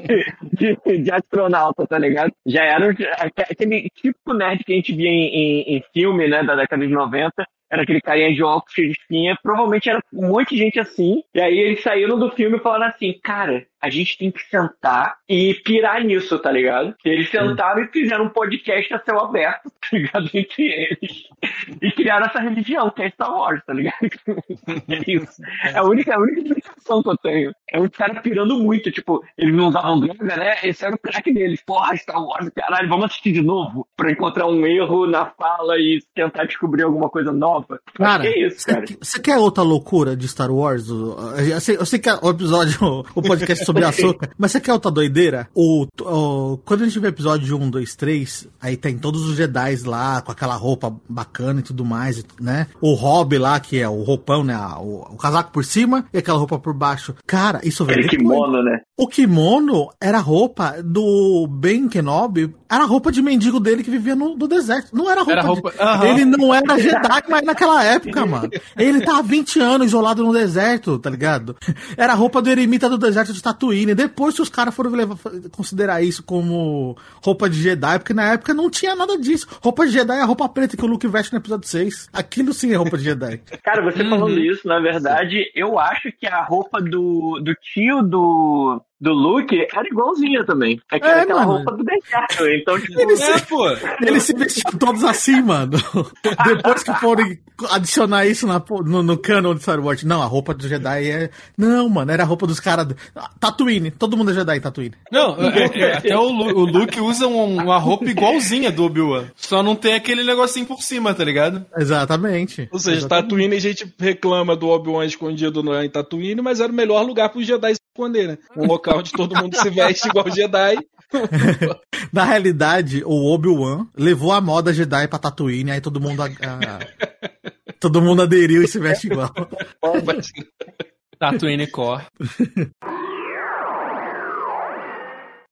de, de astronauta, tá ligado? Já era um- aquele típico nerd que a gente via em, em, em filme, né, da década de 90. Era aquele carinha de óculos cheio de espinha. Provavelmente era um monte de gente assim. E aí eles saíram do filme falando assim, cara, a gente tem que sentar e pirar nisso, tá ligado? Eles sentaram e fizeram um podcast a céu aberto, tá ligado? <laughs> Entre eles. E criaram essa religião, que é Star Wars, tá ligado? <laughs> É isso. É a única, a única explicação que eu tenho. É um cara pirando muito, tipo, eles não usavam droga, né? Esse era o crack deles. Porra, Star Wars, caralho, vamos assistir de novo pra encontrar um erro na fala e tentar descobrir alguma coisa nova. Cara, é isso, cara. você quer outra loucura de Star Wars? Eu sei, eu sei que é o episódio, <laughs> o podcast sobre <laughs> a Soca, mas você quer outra doideira? O, o- quando a gente vê o episódio 1, 2, 3, aí tem todos os Jedi lá, com aquela roupa bacana e tudo mais, né? O Hobby lá, que é o roupão, né? O, o casaco por cima e aquela roupa por baixo. Cara, isso veio Aquele kimono, né? O kimono era a roupa do Ben Kenobi, era a roupa de mendigo dele que vivia no, no deserto. Não era roupa, Era de- roupa- aham. Ele não era Jedi, mas naquela época, mano. Ele tá há 20 anos isolado no deserto, tá ligado? Era a roupa do eremita do deserto de Tatooine. Depois que os caras foram levar- considerar isso como roupa de Jedi, porque na época não tinha nada disso. Roupa de Jedi é a roupa preta que o Luke veste no episódio 6. Aquilo sim é roupa de Jedi. <laughs> Cara, você falando isso, na verdade, eu acho que a roupa do, do tio do, do Luke era igualzinha também. É que É, era aquela mano. roupa do deserto. Então, <laughs> tipo, É, pô. Eles se vestiam todos assim, mano. <laughs> Depois que forem adicionar isso na, no, no canon de Star Wars. Não, a roupa do Jedi é. Não, mano, era a roupa dos caras. Tatooine. Todo mundo é Jedi em Tatooine. Não, é- é- até o, Lu- o Luke usa um- uma roupa igualzinha do Obi-Wan. Só não tem aquele negocinho por cima, tá ligado? Exatamente. Ou seja, Exatamente. Tatooine a gente reclama do Obi-Wan escondido no, em Tatooine, mas era o melhor lugar para os Jedi se esconder, né? Um local onde todo mundo se veste igual Jedi. <laughs> Na realidade, o Obi-Wan levou a moda Jedi pra Tatooine, aí todo mundo. a- a- todo mundo aderiu e se veste igual. Tatooine Core. <laughs>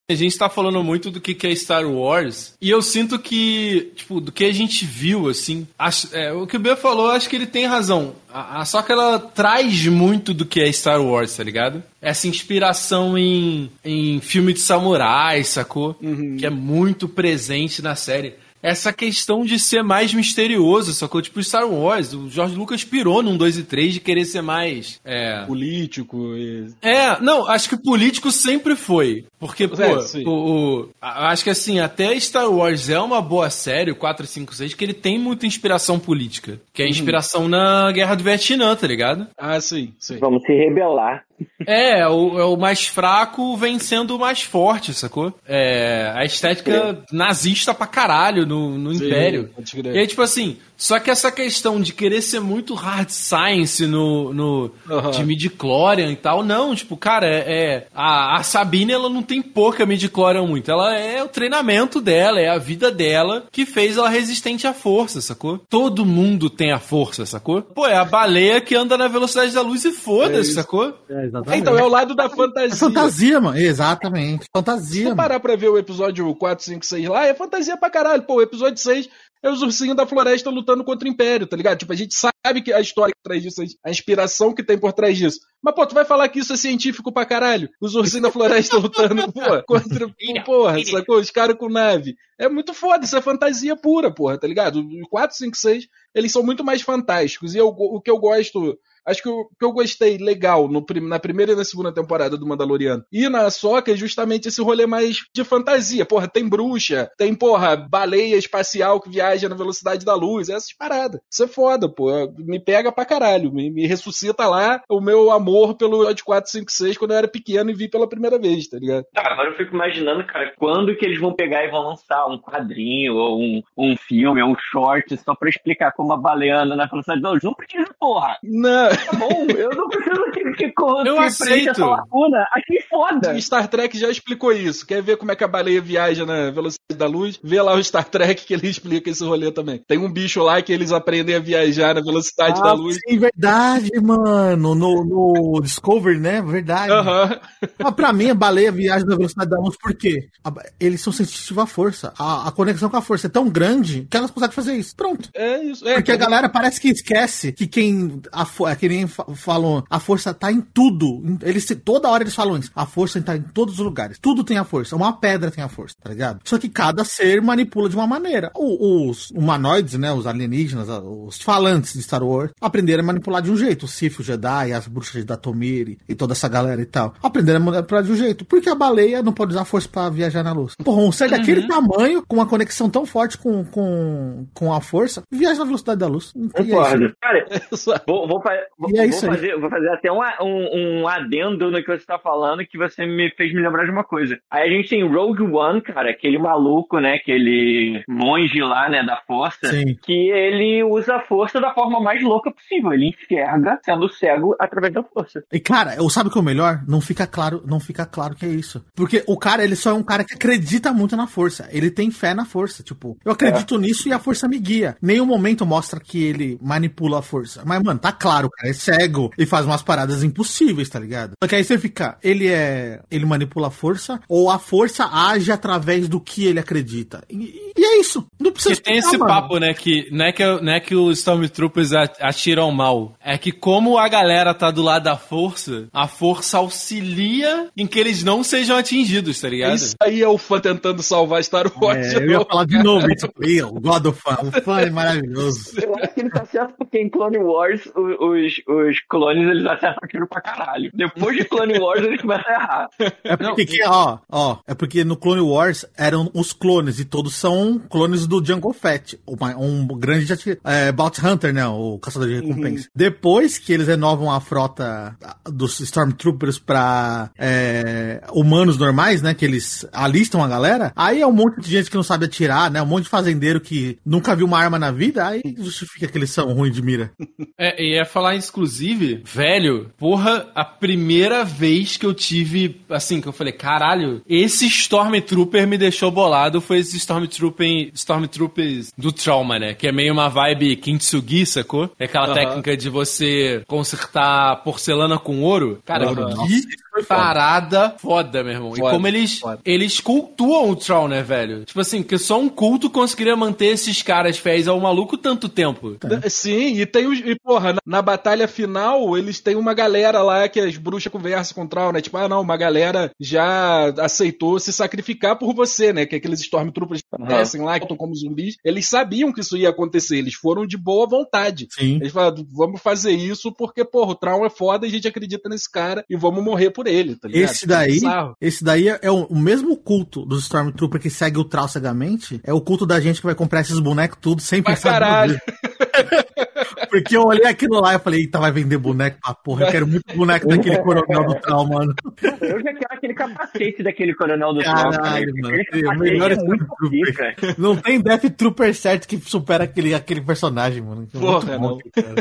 A gente tá falando muito do que que é Star Wars, e eu sinto que, tipo, do que a gente viu, assim, acho- é, o que o B falou, acho que ele tem razão. A, a- só que ela traz muito do que é Star Wars, tá ligado? Essa inspiração em, em filme de samurai, sacou? Que é muito presente na série. Essa questão de ser mais misterioso, sacou? Tipo Star Wars, o George Lucas pirou num 2 e 3 de querer ser mais. É, Político e... é, não, acho que político sempre foi. Porque, pô, É, sim. o, o- a- acho que assim, até Star Wars é uma boa série, o 4, 5, 6, que ele tem muita inspiração política. Que é Uhum. a inspiração na Guerra do Vietnã, tá ligado? Ah, sim, sim. Vamos se rebelar. É, o, é o mais fraco vencendo o mais forte, sacou? É, a estética nazista pra caralho no, no Sim, Império. E aí, tipo assim, só que essa questão de querer ser muito hard science no, no Aham. de midichlorian e tal, não, tipo, cara, é, é- a, a Sabine, ela não tem pouca midichlorian muito, ela é o treinamento dela, é a vida dela que fez ela resistente à força, sacou? Todo mundo tem a força, sacou? Pô, é a baleia que anda na velocidade da luz e É foda-se, sacou? É, exatamente. Então, é o lado da É fantasia. fantasia, mano. Exatamente. Se Fantasia, mano. parar pra ver o episódio 4, 5, 6 lá, é fantasia pra caralho. Pô, o episódio 6 é os ursinhos da floresta lutando contra o Império, tá ligado? Tipo, a gente sabe que a história que traz disso, a inspiração que tem por trás disso. Mas, pô, tu vai falar que isso é científico pra caralho? Os ursinhos da floresta <laughs> lutando, pô, contra, <laughs> porra, sacou? Os caras com nave. É muito foda, isso é fantasia pura, porra, tá ligado? Os 4, 5, 6, eles são muito mais fantásticos. E eu, o que eu gosto Acho que o que eu gostei legal no na primeira e na segunda temporada do Mandaloriano e na Soca é justamente esse rolê mais de fantasia. Porra, tem bruxa, tem, porra, baleia espacial que viaja na velocidade da luz, essas paradas. Isso é foda, pô. Me pega pra caralho. Me, me ressuscita lá o meu amor pelo episódio 4, 5, 6 quando eu era pequeno e vi pela primeira vez, tá ligado? Tá, agora eu fico imaginando, cara, quando que eles vão pegar e vão lançar um quadrinho, ou um, um filme, ou um short, só pra explicar como a baleia anda na velocidade da luz. Não precisa, porra. Não. Tá bom, eu não preciso que, que, que, Eu que aceito. essa lacuna. Achei foda. Star Trek já explicou isso. Quer ver como é que a baleia viaja na velocidade da luz? Vê lá o Star Trek que ele explica esse rolê também. Tem um bicho lá que eles aprendem a viajar na velocidade da luz. sim, verdade, mano. No, no Discovery, né? Verdade. Aham. Mas pra mim, a baleia viaja na velocidade da luz, por quê? Eles são sensitivos à força. A, a conexão com a força é tão grande que elas conseguem fazer isso. Pronto. É isso. É, Porque a cara, galera parece que esquece que quem. A, é que nem fa- falam, a força tá em tudo. Eles, toda hora eles falam isso. A força tá em todos os lugares. Tudo tem a força. Uma pedra tem a força, tá ligado? Só que cada ser manipula de uma maneira. O- os humanoides, né? Os alienígenas, os falantes de Star Wars, aprenderam a manipular de um jeito. O Sith, o Jedi, as bruxas da Tomiri e toda essa galera e tal. Aprenderam a manipular de um jeito. Porque a baleia não pode usar a força pra viajar na luz. Porra, um ser daquele tamanho, com uma conexão tão forte com, com, com a força, viaja na velocidade da luz. É isso. Concordo. Cara, <laughs> isso- vou, vou- E é vou isso aí. fazer, vou fazer até um, um, um adendo no que você tá falando que você me fez me lembrar de uma coisa. Aí a gente tem Rogue One, cara, aquele maluco, né? Aquele monge lá, né, da força. Sim. Que ele usa a força da forma mais louca possível. Ele enxerga sendo cego através da força. E cara, eu sabe o que é o melhor? Não fica claro, não fica claro que é isso. Porque o cara, ele só é um cara que acredita muito na força. Ele tem fé na força, tipo, eu acredito nisso e a força me guia. Nenhum momento mostra que ele manipula a força. Mas mano, tá claro, cara é cego e faz umas paradas impossíveis, tá ligado? Só que aí você fica, ele é, ele manipula a força ou a força age através do que ele acredita. E, e é isso. Não precisa Porque tem explicar, esse mano. papo, né, que não é que, não é que os Stormtroopers atiram mal. É que como a galera tá do lado da força, a força auxilia em que eles não sejam atingidos, tá ligado? Isso aí é o fã tentando salvar Star Wars. É, eu ia falar de novo isso. Eu, God of Fã. O fã é maravilhoso. Eu acho que ele tá certo porque em Clone Wars o- os, os clones eles acertam tiro pra caralho. Depois de Clone Wars eles começam a errar. É porque, que, ó, ó, é porque no Clone Wars eram os clones, e todos são clones do Jungle Fett, um grande é, Bounty Hunter, né, o caçador de recompensa. Depois que eles renovam a frota dos Stormtroopers pra é, humanos normais, né, que eles alistam a galera, aí é um monte de gente que não sabe atirar, né, um monte de fazendeiro que nunca viu uma arma na vida, aí justifica que eles são ruins de mira. É, e é falar em exclusive, velho, porra, a primeira vez que eu tive, assim, que eu falei, caralho, esse Stormtrooper me deixou bolado foi esse Stormtrooper Stormtrooper, Stormtroopers do Trauma, né? Que é meio uma vibe Kintsugi, sacou? É aquela técnica de você consertar porcelana com ouro. Cara, Aham. que parada foda, meu irmão. Foda, e como eles, foda. eles cultuam o Tron, né, velho? Tipo assim, que só um culto conseguiria manter esses caras fiéis ao maluco tanto tempo. Sim, e tem os. E, porra, na, na batalha final, eles têm uma galera lá que as bruxas conversam com o Troll, né? Tipo, ah, não, uma galera já aceitou se sacrificar por você, né? Que aqueles Stormtroopers Aham. descem lá, que estão como zumbis. Eles sabiam que isso ia acontecer, eles foram de boa vontade. Sim. Eles falaram, vamos fazer isso porque, porra, o Traum é foda e a gente acredita nesse cara e vamos morrer por ele, tá ligado? Esse daí, Bizarro. esse daí é o, o mesmo culto dos Stormtrooper que segue o Trau cegamente. É o culto da gente que vai comprar esses bonecos tudo sem Pra pensar caralho. <laughs> Porque eu olhei aquilo lá e falei, eita, vai vender boneco pra porra. Eu quero muito boneco daquele coronel do Trau, mano. Eu já quero aquele capacete daquele coronel do Caralho, Trump, cara. mano. Aquele É melhor é muito pica. Não tem Death Trooper certo que supera aquele, aquele personagem, mano. É muito Porra, bom.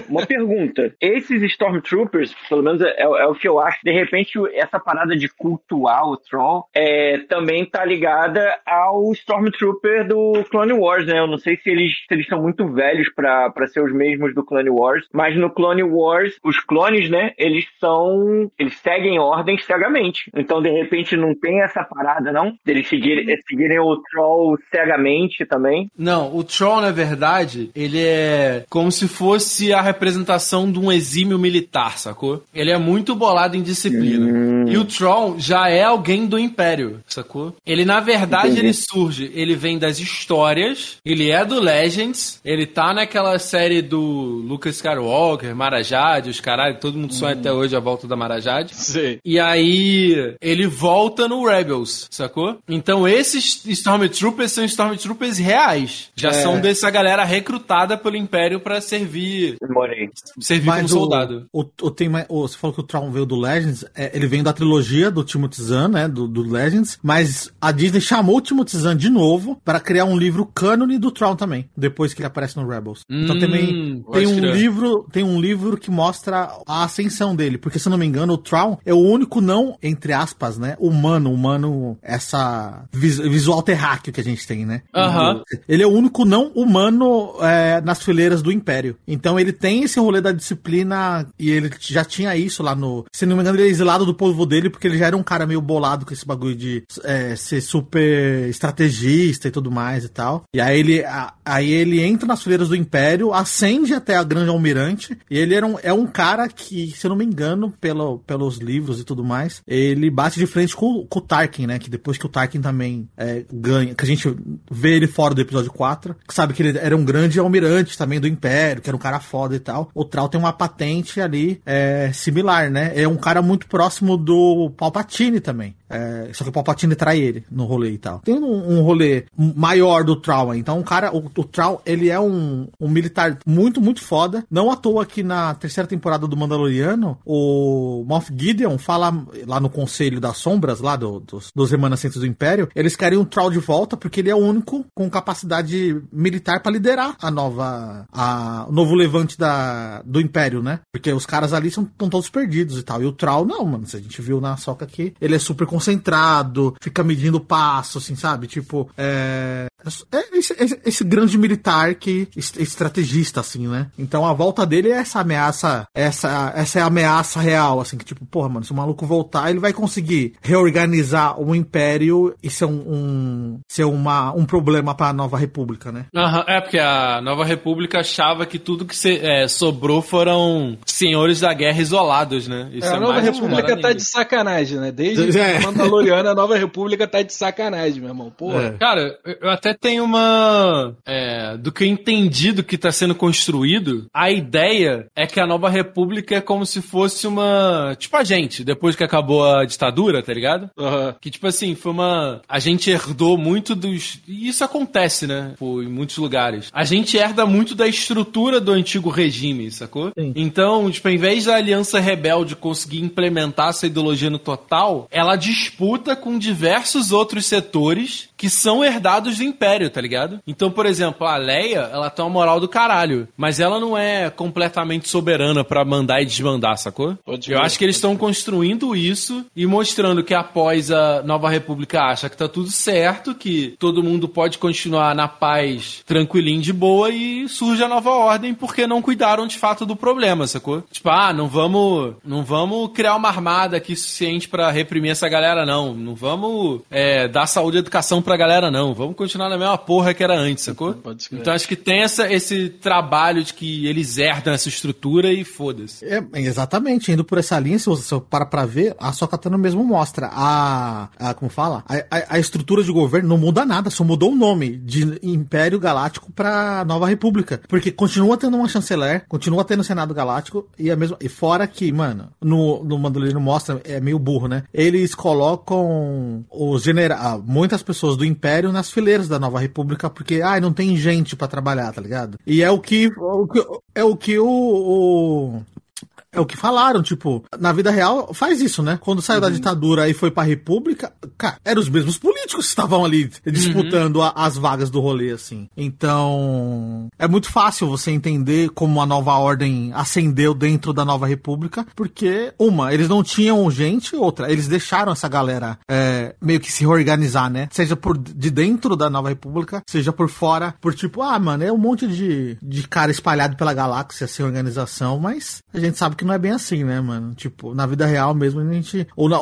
Uma pergunta. Esses Stormtroopers, pelo menos é, é o que eu acho, de repente essa parada de cultuar o Troll é, também tá ligada ao Stormtrooper do Clone Wars, né? Eu não sei se eles, se eles são muito velhos pra pra ser os mesmos do Clone Wars, mas no Clone Wars, os clones, né? Eles são. Eles seguem ordens cegamente. Então, de repente, não tem essa parada, não? Eles seguirem, seguirem o Troll cegamente também. Não, o Troll, na verdade, ele é como se fosse a representação de um exímio militar, sacou? Ele é muito bolado em disciplina. E o Troll já é alguém do Império, sacou? Ele, na verdade, Entendi. ele surge, ele vem das histórias, ele é do Legends, ele tá naquela série do Lucas Skywalker, Marajade, os caralho, todo mundo sonha até hoje a volta da Marajade. Sei. E aí, ele volta no Rebels, sacou? Então, esses Stormtroopers são Stormtroopers reais. Já É. são dessa galera recrutada pelo Império pra servir, Demorei. servir como Mas soldado. O, o, tem, o- você falou que o Tron veio do Legends, é, ele vem da trilogia do Timothy Zahn, né, do, do Legends, mas a Disney chamou o Timothy Zahn de novo para criar um livro cânone do Tron também, depois que ele aparece no Rebels. então Hum, também pode tem um crer. livro, tem um livro que mostra a ascensão dele, porque se eu não me engano, o Tron é o único não, entre aspas, né, humano, humano, essa vis- visual terráqueo que a gente tem, né? Aham. Ele é o único não humano é, nas fileiras do Império. Então ele tem esse rolê da disciplina e ele já tinha isso lá no. Se não me engano, ele é exilado do povo dele porque ele já era um cara meio bolado com esse bagulho de é, ser super estrategista e tudo mais e tal. E aí ele, a- aí ele entra nas fileiras do Império, ascende até a Grande Almirante e ele era um, é um cara que, se eu não me engano, pelo, pelos livros e tudo mais, ele bate de frente com, com o Tarkin, né? Que depois que o Tarkin também é, ganha, que a gente vê ele fora do episódio 4, que sabe que ele era um grande almirante também do Império, que era um cara foda e tal. O Trau tem uma patente ali é, similar, né? É um cara muito próximo do Palpatine também. É, só que o Palpatine trai ele no rolê e tal. Tem um, um rolê maior do aí. então o cara, o, o ele é um, um militar muito, muito foda. Não à toa que na terceira temporada do Mandaloriano, o Moff Gideon fala lá no Conselho das Sombras, lá do- dos, dos remanescentes do Império, eles querem o Troll de volta porque ele é o único com capacidade militar pra liderar a nova, a, o novo levante da, do Império, né? Porque os caras ali são todos perdidos e tal. E o Troll, não, mano, se a gente viu na soca aqui, ele é super concentrado, fica medindo passo, assim, sabe? Tipo, é. É esse, esse- esse grande militar que. est- estrategista, assim, né? Então a volta dele é essa ameaça. Essa, essa é a ameaça real, assim, que tipo, porra, mano, se o maluco voltar, ele vai conseguir reorganizar o império e ser um. um- ser uma, um problema pra nova república, né? Aham, é porque a Nova República achava que tudo que se- é, sobrou foram senhores da guerra isolados, né? Isso É, a Nova mais República tá ainda. de sacanagem, né? Desde <laughs> É. Mandaloriano, a Nova República tá de sacanagem, meu irmão. Porra. É. Cara, eu até tenho uma. é, do que eu entendi do que tá sendo construído, a ideia é que a Nova República é como se fosse uma. Tipo a gente, depois que acabou a ditadura, tá ligado? Aham. Que, tipo assim, foi uma. A gente herdou muito dos. E isso acontece, né? Pô, em muitos lugares. A gente herda muito da estrutura do antigo regime, sacou? Sim. Então, tipo, em vez da Aliança Rebelde conseguir implementar essa ideologia no total, ela disputa com diversos outros setores que são herdados do Império. Tá ligado? Então, por exemplo, a Leia, ela tem uma moral do caralho, mas ela não é completamente soberana pra mandar e desmandar, sacou? Pode Eu ver. acho que eles estão construindo isso e mostrando que após a Nova República acha que tá tudo certo, que todo mundo pode continuar na paz, tranquilinho, de boa, e surge a nova ordem porque não cuidaram de fato do problema, sacou? Tipo, ah, não vamos, não vamos criar uma armada aqui suficiente pra reprimir essa galera, não. Não vamos é, dar saúde e educação pra galera, não. Vamos continuar na mesma porra que era antes, sacou? <laughs> Então acho que tem essa, esse trabalho de que eles herdam essa estrutura e foda-se. É, exatamente, indo por essa linha, se você para pra ver, a Sokatano mesmo mostra a, a como fala, a, a- a estrutura de governo não muda nada, só mudou o nome de Império Galáctico pra Nova República, porque continua tendo uma chanceler, continua tendo o Senado Galáctico e a mesma, e fora que, mano, no, no Mandaloriano mostra, é meio burro, né? Eles colocam os generais, muitas pessoas do Império nas fileiras da Nova República porque, ai, não tem gente pra trabalhar, tá ligado? E é o que, o que- é o que o- o é o que falaram, tipo, na vida real faz isso, né? Quando saiu da ditadura e foi pra república, cara, eram os mesmos políticos que estavam ali disputando a- as vagas do rolê, assim. Então, é muito fácil você entender como a nova ordem ascendeu dentro da nova república, porque, uma, eles não tinham gente, outra, eles deixaram essa galera é, meio que se reorganizar, né? Seja por de dentro da nova república, seja por fora, por tipo, ah, mano, é um monte de, de cara espalhado pela galáxia sem organização, mas a gente sabe que não é bem assim, né, mano? Tipo, na vida real mesmo, a gente. O, o,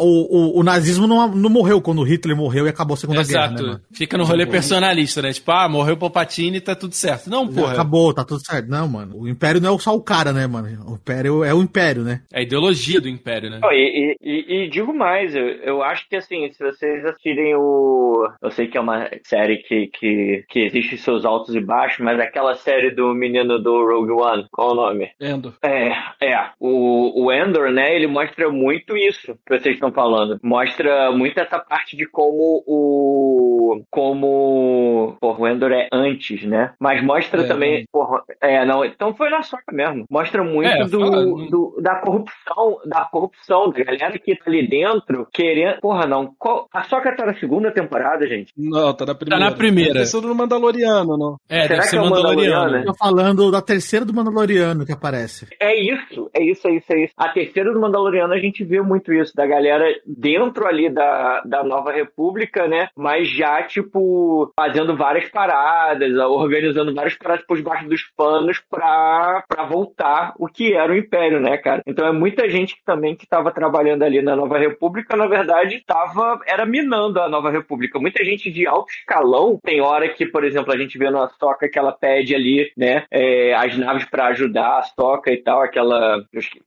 o, o nazismo não, não morreu quando o Hitler morreu e acabou a Segunda Guerra, Exato. né? Fica no rolê personalista, né? Tipo, ah, morreu o Palpatine e tá tudo certo. Não, porra. Acabou, tá tudo certo. Não, mano. O Império não é só o cara, né, mano? O Império é o Império, né? É a ideologia do Império, né? E, e- e- e digo mais, eu, eu acho que assim, se vocês assistirem o. Eu sei que é uma série que, que, que existe seus altos e baixos, mas aquela série do menino do Rogue One, qual o nome? Endo. É, é. O, o Endor, né, ele mostra muito isso que vocês estão falando. Mostra muito essa parte de como o. Como. Porra, o Endor é antes, né? Mas mostra É, também. Porra, é, não. Então foi na soca mesmo. Mostra muito É, do, fala- do- da corrupção, da corrupção, da galera que tá ali dentro querendo. Porra, não. Qual- A soca tá na segunda temporada, gente. Não, tá na primeira. na primeira. Sido no Mandaloriano, não. É, Será deve que ser é o Mandaloriano. Mandaloriano? Tô falando da terceira do Mandaloriano que aparece. É isso, é isso, é isso, é isso. A terceira do Mandaloriano a gente vê muito isso, da galera dentro ali da, da Nova República, né? Mas já, tipo, fazendo várias paradas, organizando várias paradas por debaixo dos panos pra, pra voltar o que era o Império, né, cara? Então é muita gente que também que tava trabalhando ali na Nova República, na verdade, tava, era minando a Nova República. Muita gente de alto escalão, tem hora que, por exemplo, a gente vê na Soca que ela pede ali, né, é, as naves pra ajudar a Soca e tal, aquela,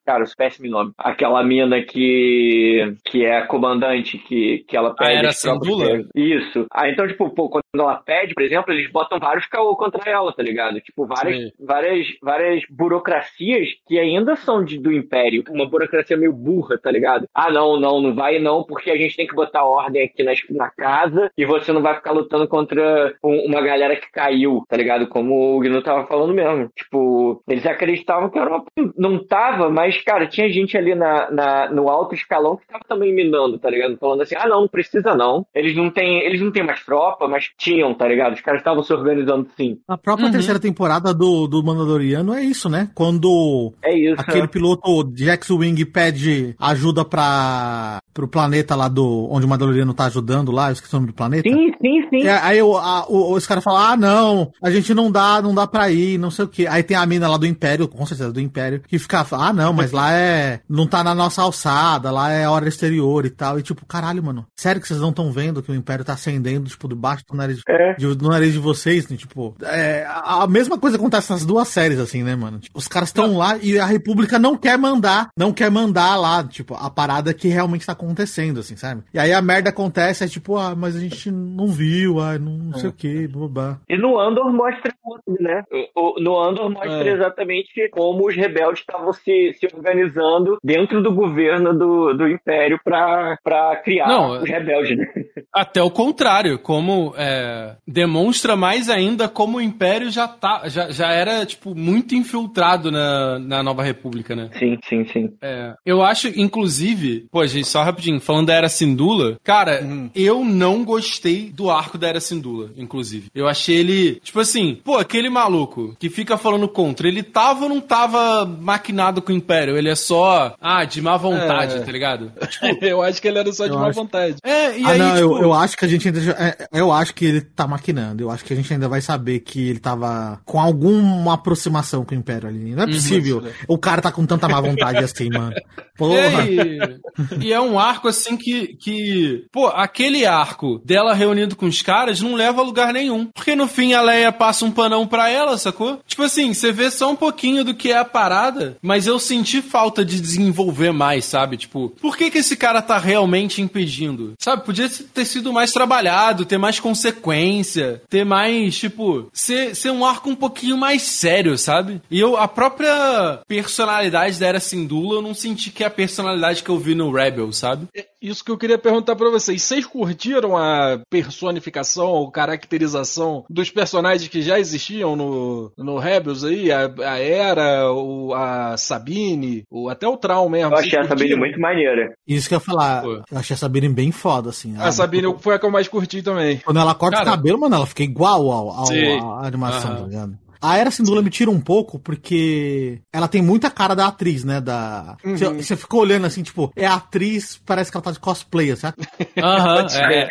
cara, o péssimo nome, aquela mina que, que é a comandante, que, que ela pede... era os próprios Syndulla? termos. Isso. Ah, então, tipo, pô, quando ela pede, por exemplo, eles botam vários caô contra ela, tá ligado? Tipo, várias, Sim. várias, várias burocracias que ainda são de, do Império. Uma burocracia meio burra, tá ligado? Ah, não, não, não vai não, porque a gente tem que botar ordem aqui na, na casa e você não vai ficar lutando contra um- uma galera que caiu, tá ligado? Como o Gnu tava falando mesmo. Tipo, eles acreditavam que era uma... Não tava, mas, cara, tinha gente ali na, na, no alto escalão que tava também minando, tá ligado? Falando assim, ah, não, não precisa não. Eles não têm, eles não têm mais tropa, mas tinham, tá ligado? Os caras estavam se organizando sim. A própria terceira temporada do, do Mandaloriano é isso, né? Quando É isso. aquele piloto de X-Wing pede ajuda pra, pro planeta lá do. onde o Mandaloriano tá ajudando lá, eu esqueci o nome do planeta. Sim, sim, sim. E aí o, a, o, os caras falam, ah, não, a gente não dá, não dá pra ir, não sei o quê. Aí tem a mina lá do Império, com certeza do Império, que fica, ah, não, mas lá é, não tá na nossa alçada, lá é hora exterior e tal. E tipo, caralho, mano, sério que vocês não estão vendo que o Império tá ascendendo, tipo, debaixo do nariz, É. de- do nariz de vocês, né? tipo, é, a, mesma coisa acontece nas duas séries, assim, né, mano? Tipo, os caras estão lá e a República não quer mandar, não quer mandar lá, tipo, a parada que realmente tá acontecendo, assim, sabe? E aí a merda acontece, é tipo, ah, mas a gente não viu, ah, não, não sei o que, babá. E no Andor mostra né? O- o- no Andor mostra É. exatamente como os rebeldes estavam se se, se organizando dentro do governo do, do Império pra, pra criar Não, os rebeldes, né? Até o contrário, como é, demonstra mais ainda como o Império já, tá, já, já era, tipo, muito infiltrado na, na Nova República, né? Sim, sim, sim. É, eu acho, inclusive, pô, gente, só rapidinho, falando da Era Sindula, cara, eu não gostei do arco da Era Sindula, inclusive. Eu achei ele, tipo assim, pô, aquele maluco que fica falando contra, ele tava ou não tava maquinado com Império? Ele é só, ah, de má vontade, É. tá ligado? <laughs> eu acho que ele era só de má acho- vontade. É, e ah, aí, não, tipo... eu, eu acho que a gente ainda já, é, eu acho que ele tá maquinando. Eu acho que a gente ainda vai saber que ele tava com alguma aproximação com o Império ali. Não é possível. O cara tá com tanta má vontade assim, mano. <laughs> Porra. E, e é um arco assim que, que. Pô, aquele arco dela reunindo com os caras não leva a lugar nenhum. Porque no fim a Leia passa um panão pra ela, sacou? Tipo assim, você vê só um pouquinho do que é a parada, mas eu senti falta de desenvolver mais, sabe? Tipo, por que que esse cara tá realmente impedindo? Sabe? Podia ter sido mais trabalhado, ter mais consequência, ter mais, tipo, ser, ser um arco um pouquinho mais sério, sabe? E eu, a própria personalidade da Era Sindula, eu não senti que é a personalidade que eu vi no Rebel, sabe? Isso que eu queria perguntar pra vocês. Vocês curtiram a personificação ou caracterização dos personagens que já existiam no, no Rebels aí? A, a Era, o, a Sabine, o, até o Traum mesmo. Eu achei essa Sabine muito maneira. Isso que eu ia falar. Pô. Eu achei a Sabine bem foda, assim. A Sabine foi a que eu mais curti também. Quando ela corta Cara- o cabelo, mano, ela fica igual ao, ao, à animação, tá ligado? A Era Sindula me tira um pouco porque ela tem muita cara da atriz, né? Da. Você você ficou olhando assim, tipo, é a atriz, parece que ela tá de cosplayer, sabe? <laughs> Aham, é.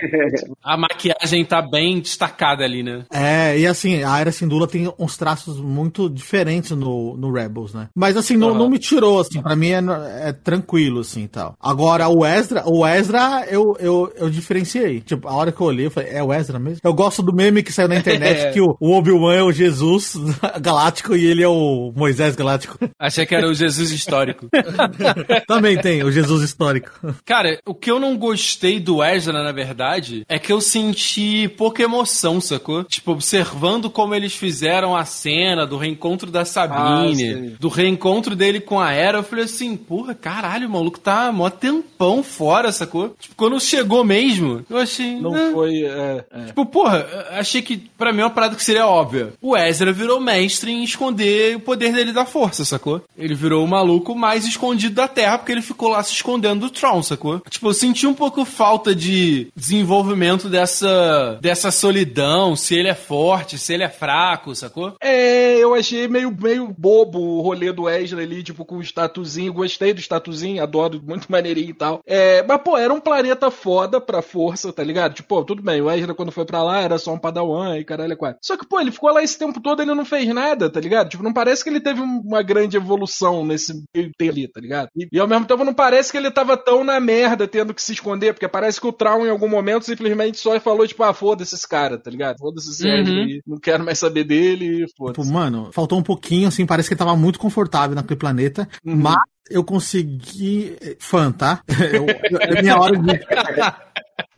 A maquiagem tá bem destacada ali, né? É, e assim, a Era Sindula tem uns traços muito diferentes no, no Rebels, né? Mas assim, não, Aham. não me tirou, assim, pra mim é, é tranquilo, assim e tal. Agora, o Ezra, o Ezra eu, eu, eu diferenciei. Tipo, a hora que eu olhei, eu falei, é o Ezra mesmo? Eu gosto do meme que saiu na internet <laughs> que o, o Obi-Wan é o Jesus <laughs> galáctico e ele é o Moisés galáctico. <laughs> Achei que era o Jesus histórico. <laughs> Também tem, o Jesus histórico. Cara, o que eu não gostei do Ezra, na verdade, é que eu senti pouca emoção, sacou? Tipo, observando como eles fizeram a cena do reencontro da Ah, Sabine, sim. do reencontro dele com a Era, eu falei assim, porra, caralho, o maluco tá mó tempão fora, sacou? Tipo, quando chegou mesmo, eu achei... Não "Ah". foi. é, é. Tipo, porra, achei que pra mim é uma parada que seria óbvia. O Ezra virou mestre em esconder o poder dele da força, sacou? Ele virou o maluco mais escondido da Terra porque ele ficou lá se escondendo do Tron, sacou? Tipo, eu senti um pouco falta de desenvolvimento dessa dessa solidão, se ele é forte, se ele é fraco, sacou? É, eu achei meio, meio bobo o rolê do Ezra ali, tipo, com o statuzinho. Gostei do statuzinho, adoro, muito maneirinho e tal. É, mas, pô, era um planeta foda pra força, tá ligado? Tipo, tudo bem, o Ezra quando foi pra lá era só um padawan e caralho é. Só que, pô, ele ficou lá esse tempo todo ele não fez nada, tá ligado? Tipo, não parece que ele teve um- uma grande evolução nesse meio tempo ali, tá ligado? E, e ao mesmo tempo não parece que ele tava tão na merda tendo que se esconder, porque parece que o Traum em algum momento simplesmente só falou, tipo, ah, foda-se esse cara, tá ligado? Foda-se esse Uhum. Não quero mais saber dele, e foda-se. Tipo, mano, faltou um pouquinho, assim, parece que ele tava muito confortável naquele planeta, mas eu consegui. Fã, tá? Eu- eu- é minha hora de.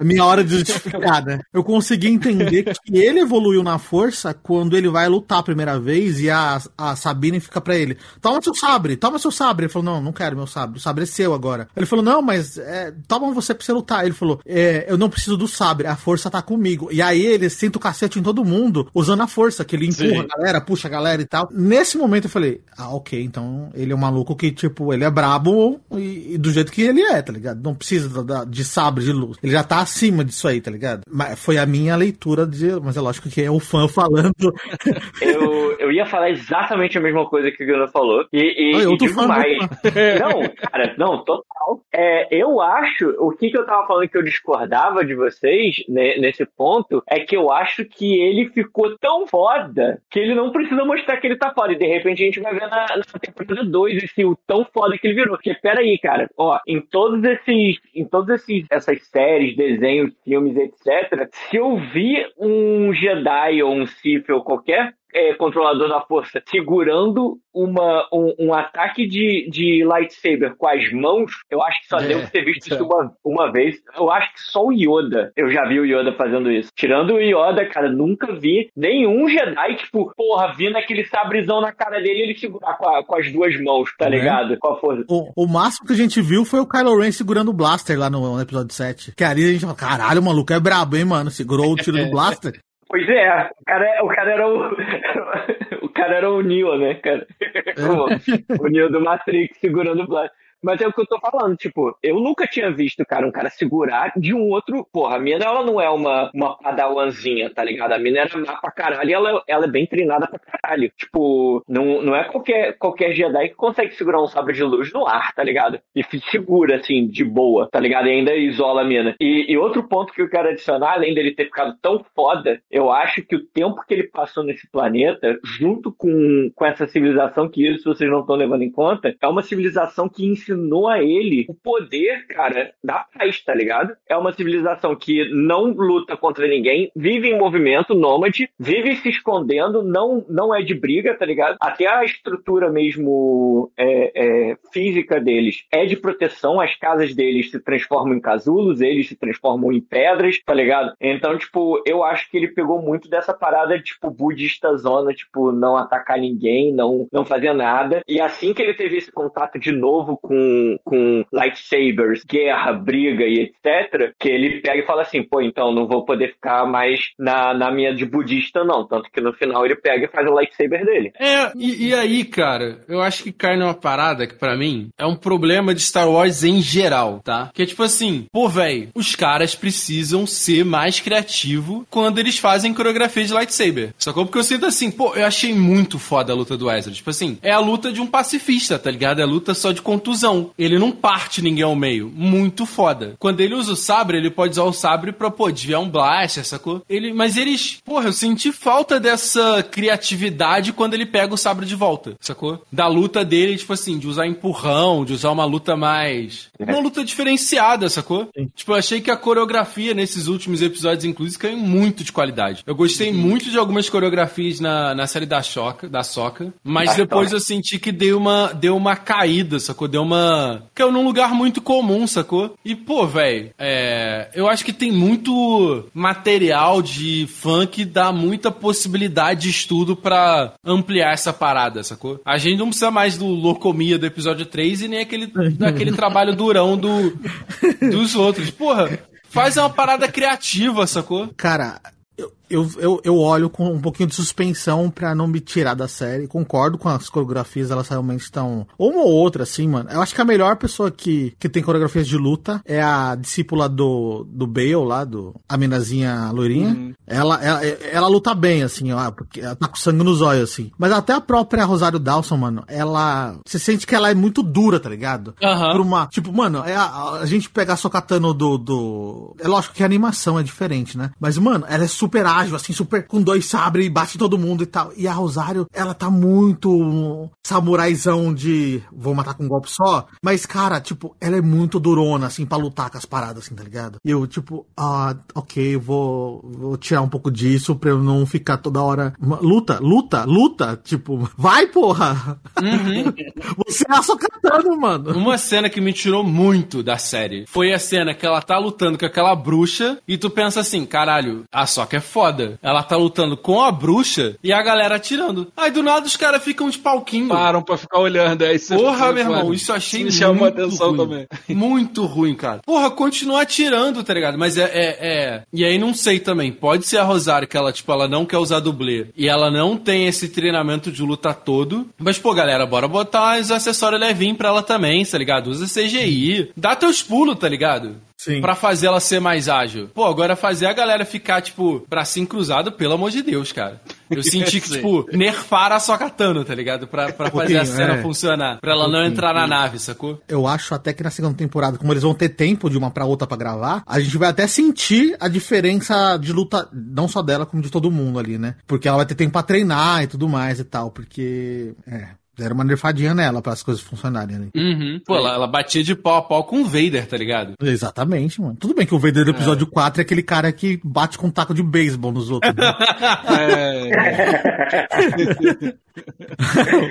É minha hora de justificar, né? Eu consegui entender que ele evoluiu na força quando ele vai lutar a primeira vez e a, a Sabine fica pra ele: Toma seu sabre, toma seu sabre. Ele falou: Não, não quero meu sabre, o sabre é seu agora. Ele falou: Não, mas é, toma você pra você lutar. Ele falou: é, Eu não preciso do sabre, a força tá comigo. E aí ele senta o cacete em todo mundo usando a força, que ele empurra Sim. a galera, puxa a galera e tal. Nesse momento eu falei: Ah, ok, então ele é um maluco que, tipo, ele é brabo e, e do jeito que ele é, tá ligado? Não precisa da- de sabre de luz. Ele já tá acima disso aí, tá ligado? Mas foi a minha leitura de. Mas é lógico que é o fã falando. Eu, eu ia falar exatamente a mesma coisa que o Guilherme falou. E, e, Oi, eu e digo mais. muito <laughs> Não, cara, não, total. É, eu acho, o que, que eu tava falando que eu discordava de vocês né, nesse ponto, é que eu acho que ele ficou tão foda que ele não precisa mostrar que ele tá foda. E de repente a gente vai ver na, na temporada 2 esse o tão foda que ele virou. Porque peraí, cara, ó, em todos esses, em todas esses, essas séries, desenhos, filmes, etc., se eu vi um Jedi ou um Sith ou qualquer, é, controlador da força segurando uma, um, um ataque de, de lightsaber com as mãos, eu acho que só É, devo ter visto isso isso é. uma, uma vez. Eu acho que só o Yoda, eu já vi o Yoda fazendo isso. Tirando o Yoda, cara, nunca vi nenhum Jedi, tipo, porra, vindo aquele sabrezão na cara dele e ele segurar com, a- com as duas mãos, tá Né? ligado? Com a força. O, o máximo que a gente viu foi o Kylo Ren segurando o blaster lá no, no episódio 7. Que ali a gente fala, caralho, o maluco é brabo, hein, mano? Segurou o tiro do <laughs> blaster. Pois é, o cara, o cara era o. <laughs> o cara era o Neo, né, cara? O, <laughs> o Neo do Matrix segurando o Blast. Mas é o que eu tô falando, tipo, eu nunca tinha visto, cara, um cara segurar de um outro. Porra, a mina, ela não é uma, uma padawanzinha, tá ligado? A mina era má pra caralho e ela, ela é bem treinada pra caralho. Tipo, não, não é qualquer, qualquer Jedi que consegue segurar um sabre de luz no ar, tá ligado? E se segura, assim, de boa, tá ligado? E ainda isola a mina. E, e outro ponto que eu quero adicionar, além dele ter ficado tão foda, eu acho que o tempo que ele passou nesse planeta, junto com, com essa civilização, que isso vocês não estão levando em conta, é uma civilização que ensinou a ele o poder, cara, da paz, tá ligado? É uma civilização que não luta contra ninguém, vive em movimento, nômade, vive se escondendo, não, não é de briga, tá ligado? Até a estrutura mesmo é, é, física deles é de proteção, as casas deles se transformam em casulos, eles se transformam em pedras, tá ligado? Então, tipo, eu acho que ele pegou muito dessa parada, tipo, budista zona, tipo, não atacar ninguém, não, não fazer nada. E assim que ele teve esse contato de novo com, com lightsabers, guerra, briga e etc., que ele pega e fala assim, pô, então não vou poder ficar mais na, na minha de budista, não. Tanto que no final ele pega e faz o lightsaber dele. É, e, e aí, cara, eu acho que cai numa parada que pra mim é um problema de Star Wars em geral, tá? Que é tipo assim, pô, velho, os caras precisam ser mais criativos quando eles fazem coreografia de lightsaber. Sacou? Porque eu sinto assim, pô, eu achei muito foda a luta do Ezra. Tipo assim, é a luta de um pacifista, tá ligado? É a luta só de contusão. Ele não parte ninguém ao meio. Muito foda. Quando ele usa o sabre, ele pode usar o sabre pra, pô, desviar um blaster, sacou? Ele, mas eles, porra, eu senti falta dessa criatividade quando ele pega o sabre de volta, sacou? Da luta dele, tipo assim, de usar empurrão, de usar uma luta mais. Uma luta diferenciada, sacou? Tipo, eu achei que a coreografia nesses últimos episódios, inclusive, caiu muito de qualidade. Eu gostei muito de algumas coreografias na, na série da Choca, da Soca, mas depois eu senti que deu uma, deu uma caída, sacou? Deu uma. Caiu num lugar muito comum, sacou? E, pô, velho, é. Eu acho que tem muito material de fã que dá muita possibilidade de estudo pra ampliar essa parada, sacou? A gente não precisa mais do Locomia do episódio 3 e nem aquele, <laughs> daquele trabalho durão do, dos outros. Porra, faz uma parada criativa, sacou? Cara, eu, eu, eu, eu olho com um pouquinho de suspensão pra não me tirar da série. Concordo com as coreografias, elas realmente estão. Uma ou outra, assim, mano. Eu acho que a melhor pessoa que, que tem coreografias de luta é a discípula do, do Bale lá, do a minazinha loirinha. Ela, ela, ela luta bem, assim, ó, porque ela tá com sangue nos olhos, assim. Mas até a própria Rosário Dawson, mano, ela. Você sente que ela é muito dura, tá ligado? Aham. Por uma. Tipo, mano, é a, a gente pegar a Sokatano do, do. É lógico que a animação é diferente, né? Mas, mano, ela é super ágil, assim, super com dois sabres e bate todo mundo e tal. E a Rosário, ela tá muito samuraizão de vou matar com um golpe só. Mas, cara, tipo, ela é muito durona, assim, pra lutar com as paradas, assim, tá ligado? E eu, tipo, ah, ok, vou, vou tirar um pouco disso pra eu não ficar toda hora. Luta, luta, luta. Tipo, <laughs> vai, porra! <laughs> Você é a Sokatano, mano. Uma cena que me tirou muito da série foi a cena que ela tá lutando com aquela bruxa e tu pensa assim, caralho, a Soca é foda. Ela tá lutando com a bruxa e a galera atirando. Aí do nada os caras ficam de palquinho. Param pra ficar olhando. Aí você Porra, meu irmão, foda. isso achei me chamou muito atenção ruim. também. <laughs> Muito ruim, cara. Porra, continua atirando, tá ligado? Mas é, é, é- E aí não sei também. Pode ser a Rosário que ela, tipo, ela não quer usar dublê. E ela não tem esse treinamento de luta todo. Mas, pô, galera, bora botar os acessórios levinhos pra ela também, tá ligado? Usa CGI. Dá teus pulos, tá ligado? Sim. Pra fazer ela ser mais ágil. Pô, agora fazer a galera ficar, tipo, bracinho cruzado, pelo amor de Deus, cara. Eu <laughs> senti que, tipo, nerfaram a sua katana, tá ligado? Pra, pra fazer a cena é. funcionar. Pra ela não entrar na nave, sacou? Eu acho até que na segunda temporada, como eles vão ter tempo de uma pra outra pra gravar, a gente vai até sentir a diferença de luta, não só dela, como de todo mundo ali, né? Porque ela vai ter tempo pra treinar e tudo mais e tal, porque. É. Deram uma nerfadinha nela para as coisas funcionarem ali. Uhum. Pô, ela, ela batia de pau a pau com o Vader, tá ligado? Exatamente, mano. Tudo bem que o Vader do episódio 4 é aquele cara que bate com um taco de beisebol nos outros. né? É, <laughs>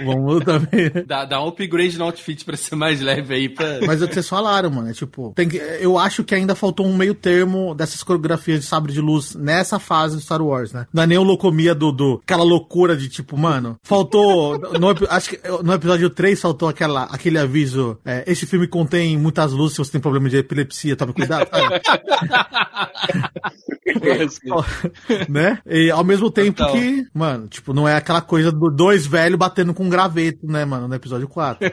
Vamos também. Dá, dá um upgrade no outfit pra ser mais leve aí. Pra... Mas é o que vocês falaram, mano. É tipo, tem que- eu acho que ainda faltou um meio termo dessas coreografias de sabre de luz nessa fase do Star Wars, né? Não é nem o locomia do, do aquela loucura de tipo, mano, faltou. No, acho que no episódio 3 faltou aquela, aquele aviso: é, esse filme contém muitas luzes, se você tem problema de epilepsia, tome cuidado, <laughs> né? E ao mesmo tempo Total. que, mano, tipo, não é aquela coisa do dois velhos batendo com um graveto, né, mano, no episódio 4.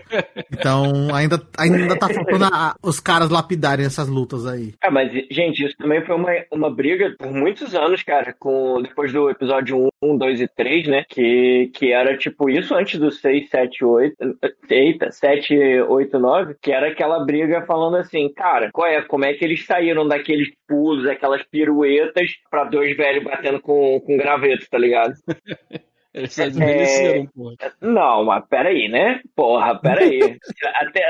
Então, ainda, ainda tá faltando a- os caras lapidarem essas lutas aí. Ah, mas, gente, isso também foi uma, uma briga por muitos anos, cara, com depois do episódio 1, 2 e 3, né? Que, que era tipo isso antes do 6, 7, 8. Eita, 7, 8, 9, que era aquela briga falando assim, cara, qual é, como é que eles saíram daqueles pulos, aquelas piruetas, pra dois velhos batendo com, com graveto, tá ligado? <laughs> eles só desmereceram, porra. Não, mas peraí, né? Porra, peraí. <laughs> Até,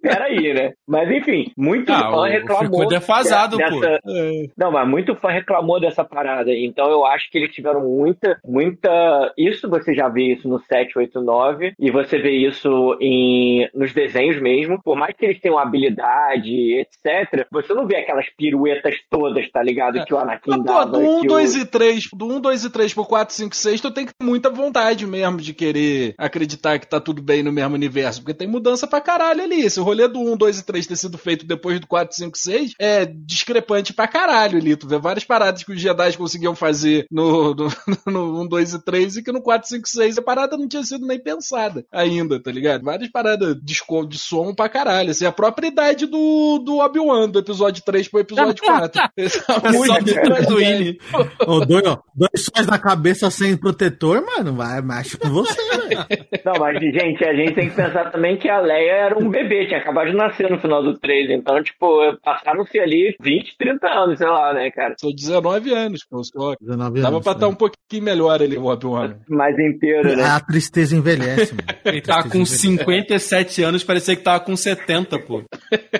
peraí, né? Mas enfim, muito Ah, fã reclamou. ficou defasado, de- pô. dessa- É. Não, mas muito fã reclamou dessa parada. Então eu acho que eles tiveram muita, muita. Isso você já vê isso no 7, 8, 9. E você vê isso em... nos desenhos mesmo. Por mais que eles tenham habilidade, etc., você não vê aquelas piruetas todas, tá ligado? Que o Anakin Mas, pô, dava. do 1, que o- 2 e 3, do 1, 2 e 3 pro 4, 5 e 6, tu tem que ter muita vontade mesmo de querer acreditar que tá tudo bem no mesmo universo, porque tem mudança pra caralho ali. Esse rolê do 1, 2 e 3 ter sido feito depois do 4, 5 e 6 é discrepante pra caralho ali. Tu vê várias paradas que os Jedi conseguiam fazer no, no, <laughs> no 1, 2 e 3 e que no 4, 5 e 6 a parada não tinha sido nem pensada ainda, tá ligado? Várias paradas de, de som pra caralho. Assim, a própria idade do, do Obi-Wan, do episódio 3 pro episódio 4. <laughs> Essa É só de Tatooine. Ô, dois, ó, dois sóis na cabeça sem protetor, mano, vai, mexe com você, velho. <laughs> Não, mas, gente, a gente tem que pensar também que a Leia era um bebê, tinha acabado de nascer no final do 3. Então, tipo, passaram-se ali 20, 30 anos, sei lá, né, cara? Sou 19 anos, pô, só. 19 Dava anos, pra estar né? um pouquinho melhor ali, o Obi-Wan. <laughs> Mais inteiro, né? A tristeza envelhece, mano. <laughs> Ele tava com 57 anos, parecia que tava com 70, pô.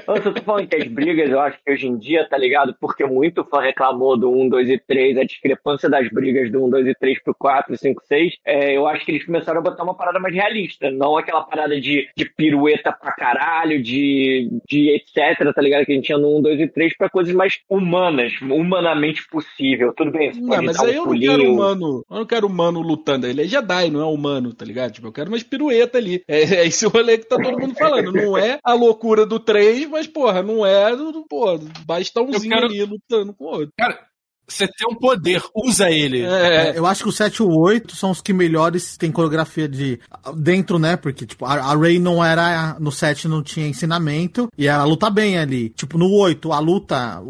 Eu só tô falando que as brigas, eu acho que hoje em dia, tá ligado? Porque muito fã reclamou do 1, 2 e 3, a discrepância das brigas do 1, 2 e 3 pro 4, 5, 6. É, eu acho que eles começaram a botar uma parada mais realista. Não aquela parada de, de pirueta pra caralho, de, de etc, tá ligado? Que a gente tinha no 1, 2 e 3 pra coisas mais humanas, humanamente possível. Tudo bem, você Não, pode mas dar aí um eu não pulinho. quero humano. Eu não quero humano lutando. Ele é Jedi, não é humano, tá ligado? Tipo, eu quero umas piruetas ali. É, é esse rolê que tá todo mundo falando. Não é a loucura do 3, mas, porra, não é do, do pô, bastãozinho Eu quero- ali lutando com o outro. Cara, você tem um poder, usa ele. É, É, eu acho que o 7 e o 8 são os que melhores têm coreografia de. Dentro, né? Porque, tipo, a, a Ray não era. No 7 não tinha ensinamento. E ela luta bem ali. Tipo, no 8, a luta.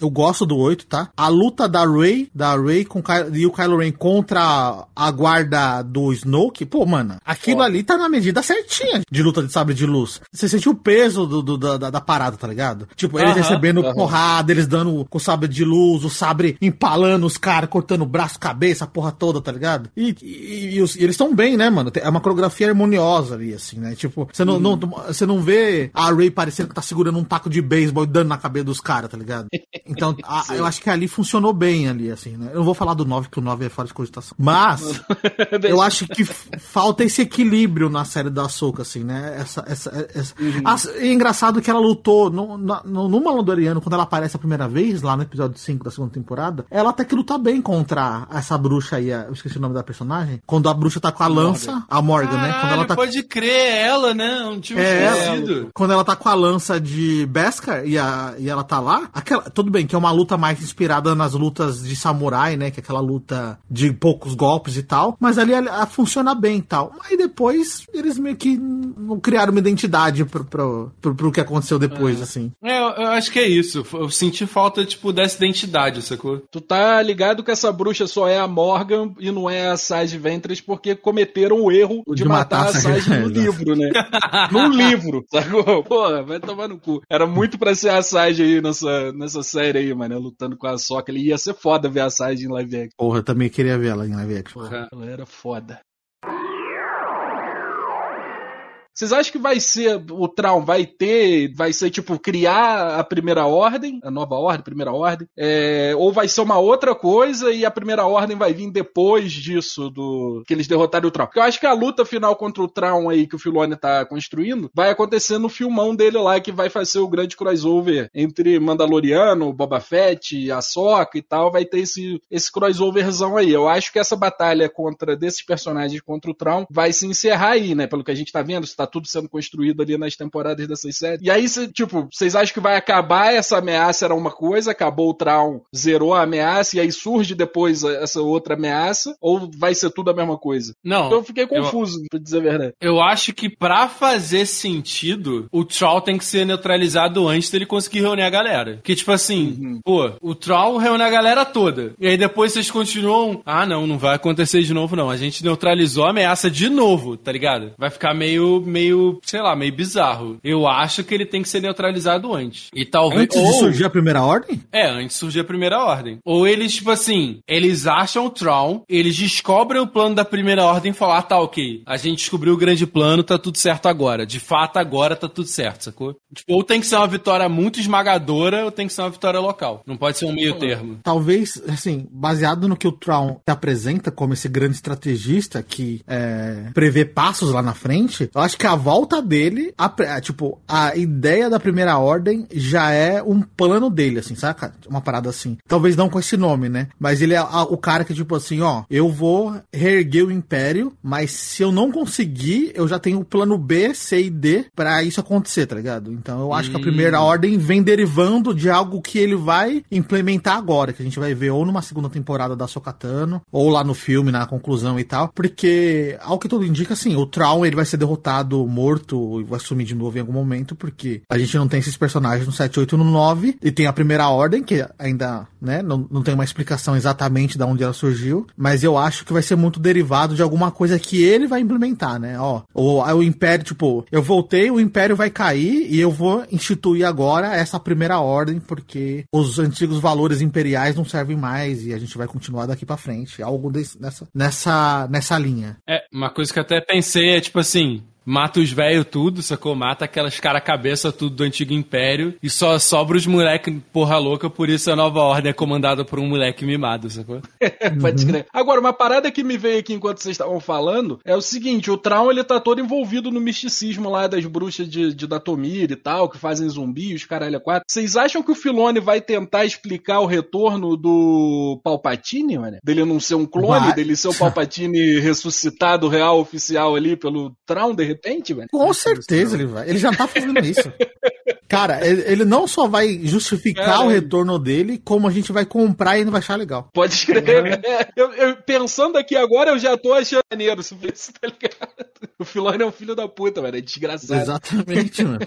Eu gosto do 8, tá? A luta da Ray, da Ray com e o Kylo Ren contra a guarda do Snoke. Pô, mano, aquilo ali tá na medida certinha de luta de sabre de luz. Você sentiu o peso do, do- da, da- da parada, tá ligado? Tipo, eles Aham, recebendo aham. porrada, eles dando com o sabre de luz, o sabre empalando os caras, cortando o braço, cabeça, a porra toda, tá ligado? E, e- e os- e eles estão bem, né, mano? É uma coreografia harmoniosa ali, assim, né? Tipo, você não, não, você não vê a Ray parecendo que tá segurando um taco de beisebol e dando na cabeça dos caras, tá ligado? Então, <laughs> a- eu acho que ali funcionou bem ali, assim, né? Eu não vou falar do 9, porque o 9 é fora de cogitação. Mas, <laughs> eu acho que falta esse equilíbrio na série da Soca, assim, né? Essa, essa, essa- As- é engraçado que ela lutou no, no, no Mandaloriano, quando ela aparece a primeira vez, lá no episódio 5 da segunda temporada, ela até que luta bem contra essa bruxa aí, eu esqueci o nome da personagem. Quando a bruxa tá com a lança, a Morgan, né? Quando ela Caralho, tá pode crer, é ela, né? Não tinha é, esquecido. ela, quando ela tá com a lança de Beskar e, a, e ela tá lá, aquela, tudo bem que é uma luta mais inspirada nas lutas de samurai, né? Que é aquela luta de poucos golpes e tal, mas ali ela, funciona bem e tal. Aí depois eles meio que não criaram uma identidade pro, pro, pro, pro que aconteceu depois, assim. É, eu, eu acho que é isso. Eu senti falta, tipo, dessa identidade, sacou? Tu tá ligado que essa bruxa só é a Morgan e não é a Sage Ventress porque cometeram o erro de, De matar, matar a Sage no livro, né? <laughs> no livro, sacou? Porra, vai tomar no cu. Era muito pra ser a Sage aí nessa, nessa série aí, mano, lutando com a Soca. Ele ia ser foda ver a Sage em live action. Porra, eu também queria ver ela em live action. Porra, ela era foda. Vocês acham que vai ser, o Traum vai ter, vai ser tipo, criar a primeira ordem, a nova ordem, primeira ordem, é, ou vai ser uma outra coisa e a primeira ordem vai vir depois disso, do que eles derrotarem o Traum? Porque eu acho que a luta final contra o Traum aí que o Filone tá construindo vai acontecer no filmão dele lá, que vai fazer o grande crossover entre Mandaloriano, Boba Fett, Ahsoka e tal, vai ter esse, esse crossoverzão aí. Eu acho que essa batalha contra desses personagens contra o Traum vai se encerrar aí, né? Pelo que a gente tá vendo, está tudo sendo construído ali nas temporadas dessas séries. E aí, cê, tipo, vocês acham que vai acabar essa ameaça era uma coisa, acabou o Traum, zerou a ameaça e aí surge depois essa outra ameaça? Ou vai ser tudo a mesma coisa? Não. Então eu fiquei confuso, eu, pra dizer a verdade. Eu acho que pra fazer sentido, o Troll tem que ser neutralizado antes dele conseguir reunir a galera. Que tipo assim, uhum. pô, o Troll reúne a galera toda. E aí depois vocês continuam. Ah, não, não vai acontecer de novo, não. A gente neutralizou a ameaça de novo, tá ligado? Vai ficar meio, meio, sei lá, meio bizarro. Eu acho que ele tem que ser neutralizado antes. E talvez. Antes ou... de surgir a primeira ordem? É, antes de surgir a primeira ordem. Ou eles, tipo assim, eles acham o Troll, eles descobrem o plano da primeira ordem e falam, ah, tá ok. A gente descobriu o grande plano, tá tudo certo agora. De fato, agora tá tudo certo, sacou? Tipo, ou tem que ser uma vitória muito esmagadora, ou tem que ser uma vitória local. Não pode ser um meio termo. Talvez, assim, baseado no que o Traum se apresenta como esse grande estrategista que é, prevê passos lá na frente, eu acho que a volta dele, a, tipo, a ideia da primeira ordem já é um plano dele, assim, saca? Uma parada assim. Talvez não com esse nome, né? Mas ele é a, o cara que, tipo assim, ó, eu vou reerguer o império, mas se eu não conseguir, eu já tenho o plano B, C e D pra isso acontecer, tá ligado? Então eu acho hum. que a primeira hum. ordem vem derivando de algo que ele vai implementar agora, que a gente vai ver ou numa segunda temporada da Sokatano, ou lá no filme, na conclusão e tal, porque, ao que tudo indica, assim, o Traum ele vai ser derrotado, morto, e vai sumir de novo em algum momento, porque a gente não tem esses personagens no 7, 8 e no 9, e tem a primeira ordem, que ainda, né, não, não tem uma explicação exatamente de onde ela surgiu, mas eu acho que vai ser muito derivado de alguma coisa que ele vai implementar, né, ó, o, o Império, tipo, eu voltei, o Império vai cair, e eu vou instituir agora essa primeira ordem, porque os antigos valores imperiais não servem mais, e a gente vai continuar daqui para frente, algo desse, nessa, nessa, nessa linha. É, uma coisa que eu até pensei é, tipo assim, Mata os velhos tudo, sacou? Mata aquelas cara cabeça tudo do antigo império e só sobra os moleque porra louca, por isso a nova ordem é comandada por um moleque mimado, sacou? <laughs> Pode crer. Agora, uma parada que me veio aqui enquanto vocês estavam falando é o seguinte, o Traum ele tá todo envolvido no misticismo lá das bruxas de, de Datomir e tal, que fazem zumbi, os caralho a quatro. Vocês acham que o Filone vai tentar explicar o retorno do Palpatine, mano? Dele não ser um clone, vai. dele ser o Palpatine ressuscitado real oficial ali pelo Traum, de repente, velho. Com certeza ele vai. Ele já tá fazendo isso. <laughs> Cara, ele não só vai justificar o retorno dele, como a gente vai comprar e ainda vai achar legal. Pode escrever. É. <laughs> Eu, eu, pensando aqui agora, eu já tô achando maneiro isso, <laughs> tá ligado? O Filone é um filho da puta, velho. É desgraçado. Exatamente, mano.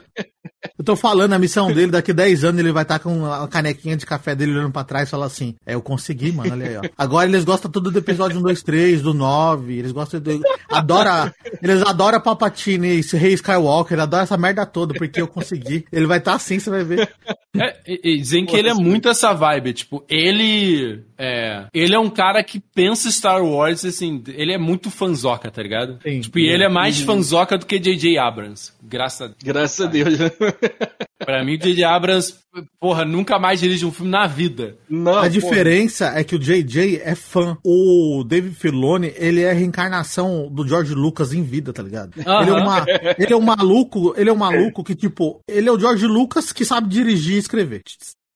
Eu tô falando, a missão dele, daqui 10 anos ele vai estar tá com a canequinha de café dele olhando pra trás e falar assim: É, eu consegui, mano, olha aí, ó. Agora eles gostam tudo do episódio 1, 2, 3, do 9. Eles gostam do. Adora. Eles adoram Palpatine, esse Rei Skywalker, adora essa merda toda, porque eu consegui. Ele vai estar tá assim, você vai ver. É, e, e dizem que ele é muito essa vibe, tipo, ele. É. Ele é um cara que pensa Star Wars, assim, ele é muito fanzoca, tá ligado? Sim, tipo, e ele é mais sim. fanzoca do que J.J. Abrams. Graças a Deus. Graças a Deus. Pra mim, o J.J. Abrams, porra, nunca mais dirige um filme na vida. Não, a diferença é que o J.J. é fã. O David Filoni, ele é a reencarnação do George Lucas em vida, tá ligado? Uh -huh. ele, é uma, ele é um maluco, ele é um maluco que, tipo, ele é o George Lucas que sabe dirigir e escrever.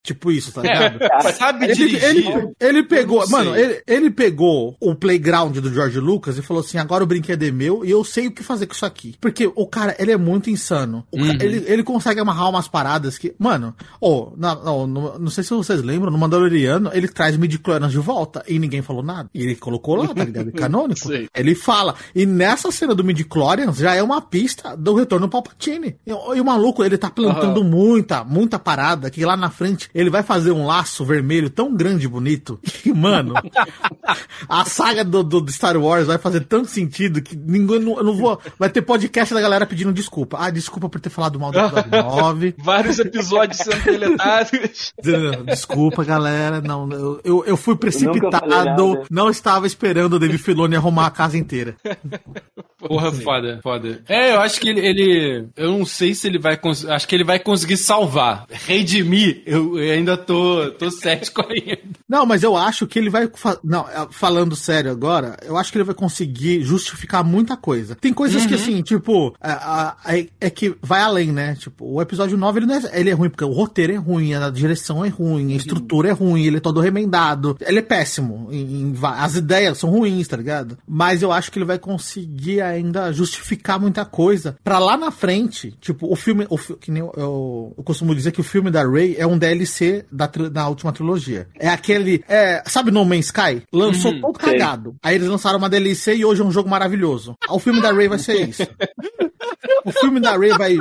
Tipo isso, tá ligado? <laughs> É, sabe ele, dirigir. Ele, ele pegou, mano, ele, ele pegou o playground do George Lucas e falou assim: agora o brinquedo é meu e eu sei o que fazer com isso aqui. Porque o cara, ele é muito insano. Uhum. Cara, ele, ele consegue amarrar umas paradas que, mano, oh, não, não, não sei se vocês lembram, no Mandaloriano, ele traz midi de volta e ninguém falou nada. E ele colocou lá, tá ligado? <laughs> Canônico. ele fala. E nessa cena do midi já é uma pista do retorno do Palpatine. E, e o maluco, ele tá plantando uhum. muita, muita parada que lá na frente ele vai fazer um laço vermelho tão grande e bonito que, mano, <laughs> a saga do, do, Star Wars vai fazer tanto sentido que ninguém, não, eu não vou, vai ter podcast da galera pedindo desculpa. Ah, desculpa por ter falado mal do episódio 9. <laughs> Vários episódios sendo deletados. <laughs> Desculpa, galera, não, eu, eu, eu fui precipitado, não estava esperando o David Filoni arrumar a casa inteira. Porra, foda, foda. É, eu acho que ele, ele- Eu não sei se ele vai conseguir. Acho que ele vai conseguir salvar. Redimir, eu, eu ainda tô, tô cético <laughs> ainda. Não, mas eu acho que ele vai. fa- Não, é, falando sério agora, eu acho que ele vai conseguir justificar muita coisa. Tem coisas que, assim, tipo, é, é, é que vai além, né? Tipo, o episódio 9 ele, não é, ele é ruim, porque o roteiro é ruim, a direção é ruim, a estrutura é ruim, ele é todo remendado. Ele é péssimo. em- em as ideias são ruins, tá ligado? Mas eu acho que ele vai conseguir ainda justificar muita coisa. Pra lá na frente, tipo, o filme. O, que nem eu, eu, eu costumo dizer que o filme da Ray é um DLC da, da última trilogia. É aquele. É, sabe No Man's Sky? Lançou todo sei. cagado. Aí eles lançaram uma DLC e hoje é um jogo maravilhoso. O filme da Ray vai ser isso. <laughs> O filme da Ray vai.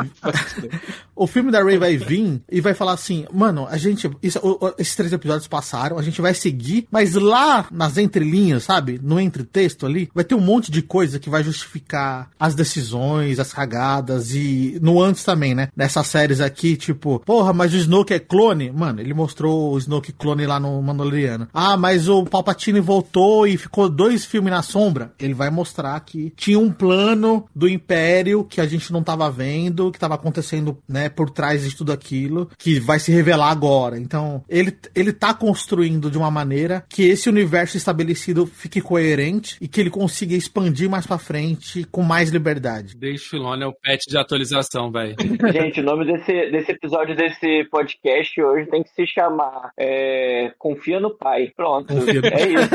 o filme da Ray vai vir e vai falar assim, mano, a gente. isso- esses três episódios passaram, a gente vai seguir, mas lá nas entrelinhas, sabe? No entretexto ali, vai ter um monte de coisa que vai justificar as decisões, as cagadas e no antes também, né? Nessas séries aqui, tipo, porra, mas o Snoke é clone? Mano, ele mostrou o Snoke clone lá no Mandaloriano. Ah, mas o Palpatine voltou e ficou dois filmes na sombra. Ele vai mostrar que tinha um plano do Império que a gente não tava vendo, que tava acontecendo, né, por trás de tudo aquilo, que vai se revelar agora. Então, ele, ele tá construindo de uma maneira que esse universo estabelecido fique coerente e que ele consiga expandir mais pra frente com mais liberdade. Dave Filoni é o patch de atualização, velho. <laughs> Gente, o nome desse, desse episódio desse podcast hoje tem que se chamar é, Confia no Pai. Pronto. Confia no É isso.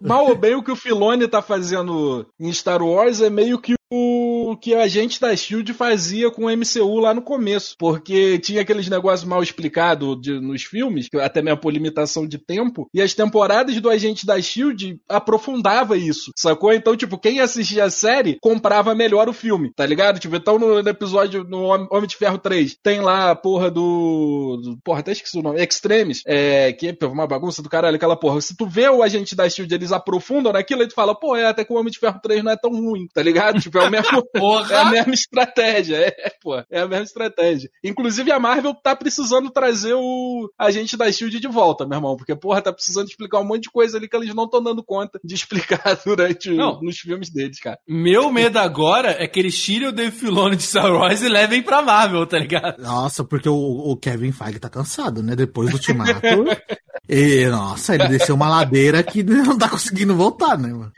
<laughs> Mal ou bem, o que o Filone tá fazendo em Star Wars é meio que o que a gente da Shield fazia com o MCU lá no começo, porque tinha aqueles negócios mal explicados nos filmes, até mesmo por limitação de tempo, e as temporadas do Agente da Shield aprofundava isso, sacou? Então, tipo, quem assistia a série comprava melhor o filme, tá ligado? Tipo, então no, episódio no Hom- Homem de Ferro 3 tem lá a porra do, do porra, até esqueci o nome, Extremes, é, que é uma bagunça do caralho, aquela porra. Se tu vê o Agente da Shield, eles aprofundam naquilo, aí tu fala, pô, é, até que o Homem de Ferro 3 não é tão ruim, tá ligado? <laughs> Tipo, é o mesmo, é a mesma estratégia, é, pô, é a mesma estratégia. Inclusive a Marvel tá precisando trazer o Agente da Shield de volta, meu irmão, porque, porra, tá precisando explicar um monte de coisa ali que eles não estão dando conta de explicar <laughs> durante o- Não. nos filmes deles, cara. Meu medo agora é que eles tirem o Dave Filoni de Star Wars e levem pra Marvel, tá ligado? Nossa, porque o, o Kevin Feige tá cansado, né? Depois do Ultimato. <laughs> e, nossa, ele desceu uma ladeira que <laughs> não tá conseguindo voltar, né, mano?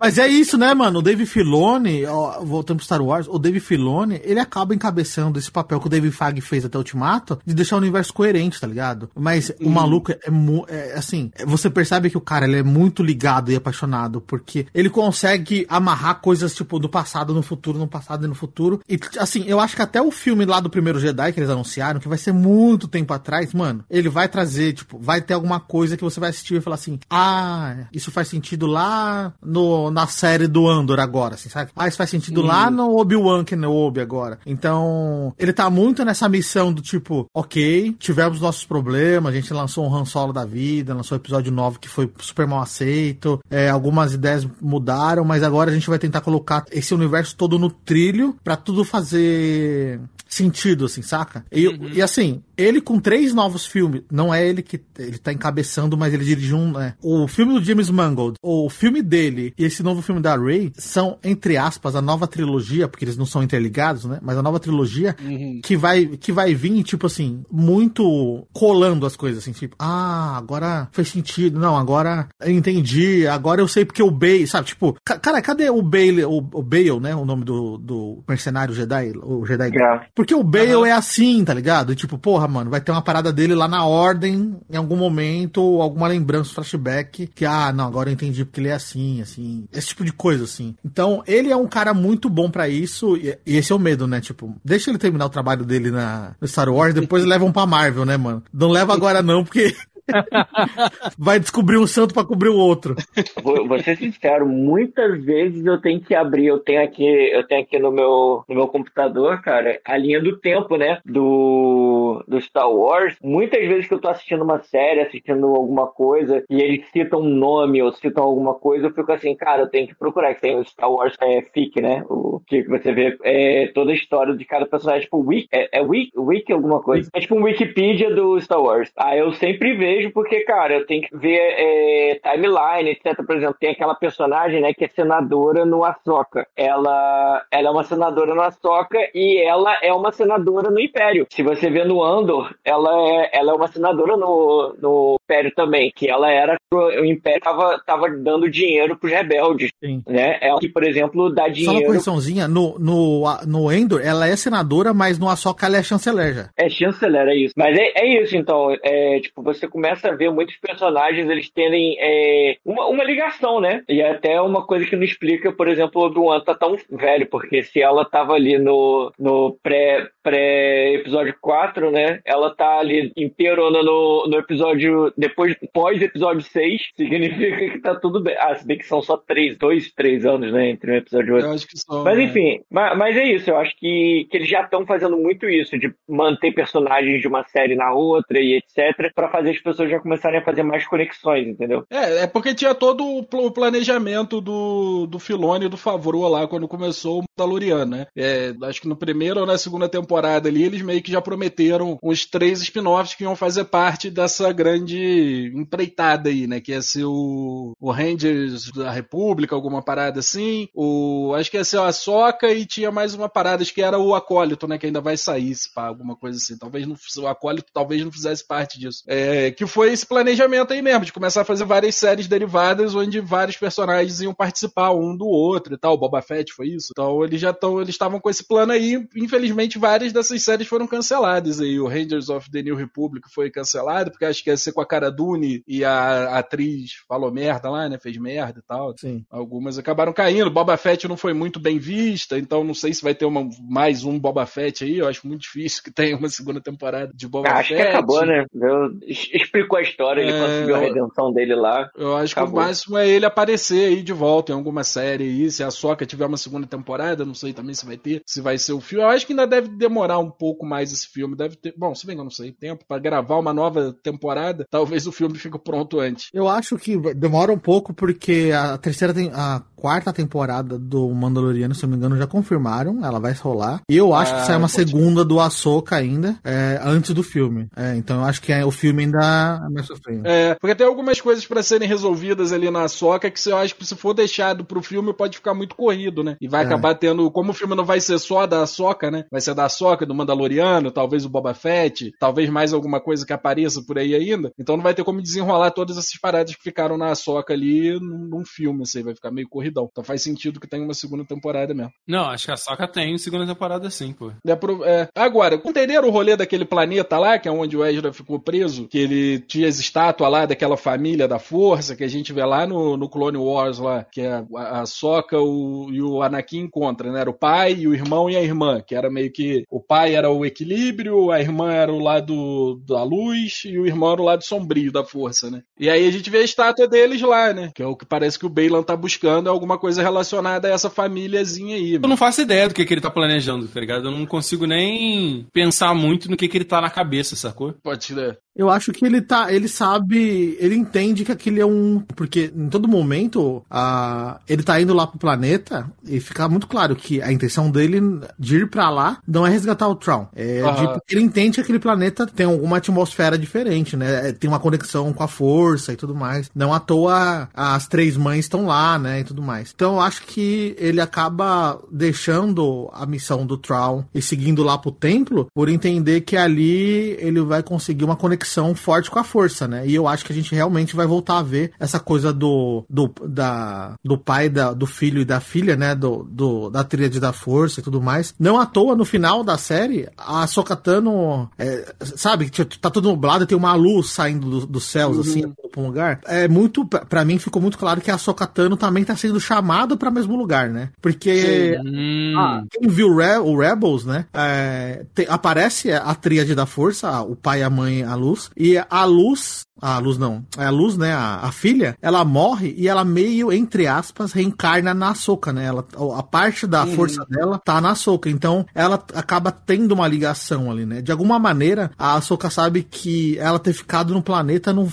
Mas é isso, né, mano? O Dave Filoni, ó, voltando pro Star Wars, o Dave Filoni, ele acaba encabeçando esse papel que o Dave Feige fez até o Ultimato, de deixar o universo coerente, tá ligado? Mas o maluco é, é, assim, você percebe que o cara, ele é muito ligado e apaixonado, porque ele consegue amarrar coisas, tipo, do passado no futuro, no passado e no futuro. E, assim, eu acho que até o filme lá do primeiro Jedi que eles anunciaram, que vai ser muito tempo atrás, mano, ele vai trazer, tipo, vai ter alguma coisa que você vai assistir e falar assim, ah, isso faz sentido lá no, na série do Andor agora, assim, sabe? Ah, isso faz sentido lá no Obi-Wan Kenobi agora. Então, ele tá muito nessa missão do tipo, ok, tivemos nossos problemas, a gente lançou um Han Solo da vida, lançou o episódio 9 que foi super mal aceito, é, algumas ideias mudaram, mas agora a gente vai tentar colocar esse universo todo no trilho pra tudo fazer sentido, assim, saca? E, e assim, ele com três novos filmes, não é ele que ele tá encabeçando, mas ele dirige um. né? O filme do James Mangold, o filme dele e esse novo filme da Ray são, entre aspas, a nova trilogia, porque eles não são interligados, né? Mas a nova trilogia que, vai, que vai vir, tipo assim, muito colando as coisas, assim, tipo, ah, agora fez sentido, não, agora eu entendi, agora eu sei porque o Bale, sabe? Tipo, ca- cara, cadê o Bale, o, o Bale, né? O nome do, do mercenário Jedi, o Jedi. É. Porque o Bale é assim, tá ligado? E tipo, porra, mano, vai ter uma parada dele lá na ordem, em algum momento, ou alguma lembrança, flashback, que, ah, não, agora eu entendi porque ele é assim, assim. Esse tipo de coisa, assim. Então, ele é um cara muito bom pra isso, e, e esse é o medo, né? Tipo, deixa ele terminar o trabalho dele na, no Star Wars, depois <laughs> levam pra Marvel, né, mano? Não leva agora não, porque. Vai descobrir um santo pra cobrir o outro. Vou, vou ser sincero, muitas vezes eu tenho que abrir, eu tenho aqui, eu tenho aqui no meu, no meu computador, cara, a linha do tempo, né? Do do, Star Wars, muitas vezes que eu tô assistindo uma série, assistindo alguma coisa, e eles citam um nome ou citam alguma coisa, eu fico assim, cara, eu tenho que procurar, que tem o Star Wars é, FIC, né? O que você vê é, toda a história de cada personagem, tipo, Wiki, é, é Wiki, Wiki alguma coisa. É tipo um Wikipedia do Star Wars. Aí eu sempre vejo, porque, cara, eu tenho que ver é, timeline, etc. Por exemplo, tem aquela personagem, né, que é senadora no Ahsoka. Ela, ela é uma senadora no Ahsoka e ela é uma senadora no Império. Se você vê no Andor, ela é, ela é uma senadora no, no Império também, que ela era o Império tava, tava dando dinheiro pros rebeldes, Sim. né? Ela que, por exemplo, dá Só uma dinheiro correçãozinha, no, no, no Endor, ela é senadora, mas no Ahsoka ela é chanceler já. É chanceler, é isso. Mas é, é isso, então. É, tipo, você começa a ver muitos personagens, eles terem é, uma, uma ligação, né? E é até uma coisa que não explica, por exemplo, o Obi-Wan tá tão velho, porque se ela tava ali no, no pré, pré-episódio 4, né? Ela tá ali inteirona no, no episódio, depois, pós-episódio 6, <laughs> significa que tá tudo bem. Ah, se bem que são só três, dois, três anos, né? Entre um episódio e outro. Eu acho que só. Mas né? enfim, ma- mas, é isso, eu acho que, que eles já estão fazendo muito isso, de manter personagens de uma série na outra e etc, pra fazer as pessoas já começarem a fazer mais conexões, entendeu? É, é porque tinha todo o pl- o planejamento do, do Filone e do Favreau lá quando começou o Mandaloriano, né? É, acho que no primeiro ou na segunda temporada ali, eles meio que já prometeram os três spin-offs que iam fazer parte dessa grande empreitada aí, né? Que ia ser o, o Rangers da República, alguma parada assim. O, acho que ia ser a Soca e tinha mais uma parada, acho que era o Acólito, né? Que ainda vai sair, se pá, alguma coisa assim. Talvez não, o Acólito talvez não fizesse parte disso. É, que foi esse planejamento aí mesmo, de começar a fazer várias séries derivadas onde vários personagens iam participar um do outro e tal. O Boba Fett foi isso. Então eles já estão, eles estavam com esse plano aí. Infelizmente, várias dessas séries foram canceladas aí. O Rangers of the New Republic foi cancelado, porque acho que ia ser com a cara Dune e a atriz falou merda lá, né? Fez merda e tal. Sim. Algumas acabaram caindo. Boba Fett não foi muito bem vista, então não sei se vai ter uma, mais um Boba Fett aí. Eu acho muito difícil que tenha uma segunda temporada de Boba acho Fett. que acabou, né? Eu, explicou a história, ele É. conseguiu a redenção dele lá. Eu acho Acabou. que o máximo é ele aparecer aí de volta em alguma série aí. Se a Soca tiver uma segunda temporada, não sei também se vai ter, se vai ser o filme. Eu acho que ainda deve demorar um pouco mais esse filme. Deve ter. Bom, se bem que eu não sei, tempo pra gravar uma nova temporada, talvez o filme fique pronto antes. Eu acho que demora um pouco porque a terceira, tem- a quarta temporada do Mandaloriano, se eu não me engano, já confirmaram, ela vai rolar. E eu acho Ah, que sai uma segunda do Ahsoka ainda, é, antes do filme. É, então eu acho que é- o filme ainda é mais sofrendo. É, porque tem algumas coisas pra serem resolvidas ali na Soca que eu acho que se for deixado pro filme pode ficar muito corrido, né? E vai É. acabar tendo, como o filme não vai ser só da Soca, né? Vai ser da Soca, do Mandaloriano, talvez o Boba Fett, talvez mais alguma coisa que apareça por aí ainda. Então não vai ter como desenrolar todas essas paradas que ficaram na Soca ali num, filme, assim, vai ficar meio corridão. Então faz sentido que tenha uma segunda temporada mesmo. Não, acho que a Soca tem segunda temporada sim, pô. É pro- é. Agora, entenderam o rolê daquele planeta lá, que é onde o Ezra ficou preso? Que ele tinha as estátuas lá daquela família da força, que a gente vê lá no, no Clone Wars lá, que é a, a Soca o, e o Anakin encontram, né? Era o pai, o irmão e a irmã, que era meio que. O pai era o equilíbrio, a irmã era o lado da luz e o irmão era o lado sombrio da força, né? E aí a gente vê a estátua deles lá, né? Que é o que parece que o Bailan tá buscando, é alguma coisa relacionada a essa famíliazinha aí. Eu não faço ideia do que, que ele tá planejando, tá ligado? Eu não consigo nem pensar muito no que, que ele tá na cabeça, sacou? Pode ser. Eu acho que ele tá, ele sabe, ele entende que aquele é um, porque em todo momento, a, ele tá indo lá pro planeta e fica muito claro que a intenção dele de ir pra lá não é resgatar o Tron, é Aham. de, porque ele entende que aquele planeta tem alguma atmosfera diferente, né? É, Tem uma conexão com a força e tudo mais. Não à toa as três mães estão lá, né, e tudo mais. Então eu acho que ele acaba deixando a missão do Tron e seguindo lá pro templo por entender que ali ele vai conseguir uma conexão forte com a força, né? E eu acho que a gente realmente vai voltar a ver essa coisa do do, da, do pai, da, do filho e da filha, né? Do, do, da tríade da força e tudo mais. Não à toa, no final da série, a Sokatano, é, sabe, que tá tudo nublado e tem uma luz saindo do- dos céus, assim, pra um lugar. É muito, pra pra mim ficou muito claro que a Sokatano também tá sendo chamado pra mesmo lugar, né? Porque Hum. ah, quem viu o Re- o Rebels, né? é, tem- aparece a tríade da força, o pai, a mãe, a Luke, luz. E a luz a luz não. É a luz, né? A, a, filha, ela morre e ela meio, entre aspas, reencarna na Soca, né? Ela, a parte da uhum. força dela tá na Soca. Então, ela acaba tendo uma ligação ali, né? De alguma maneira, a Soca sabe que ela ter ficado no planeta não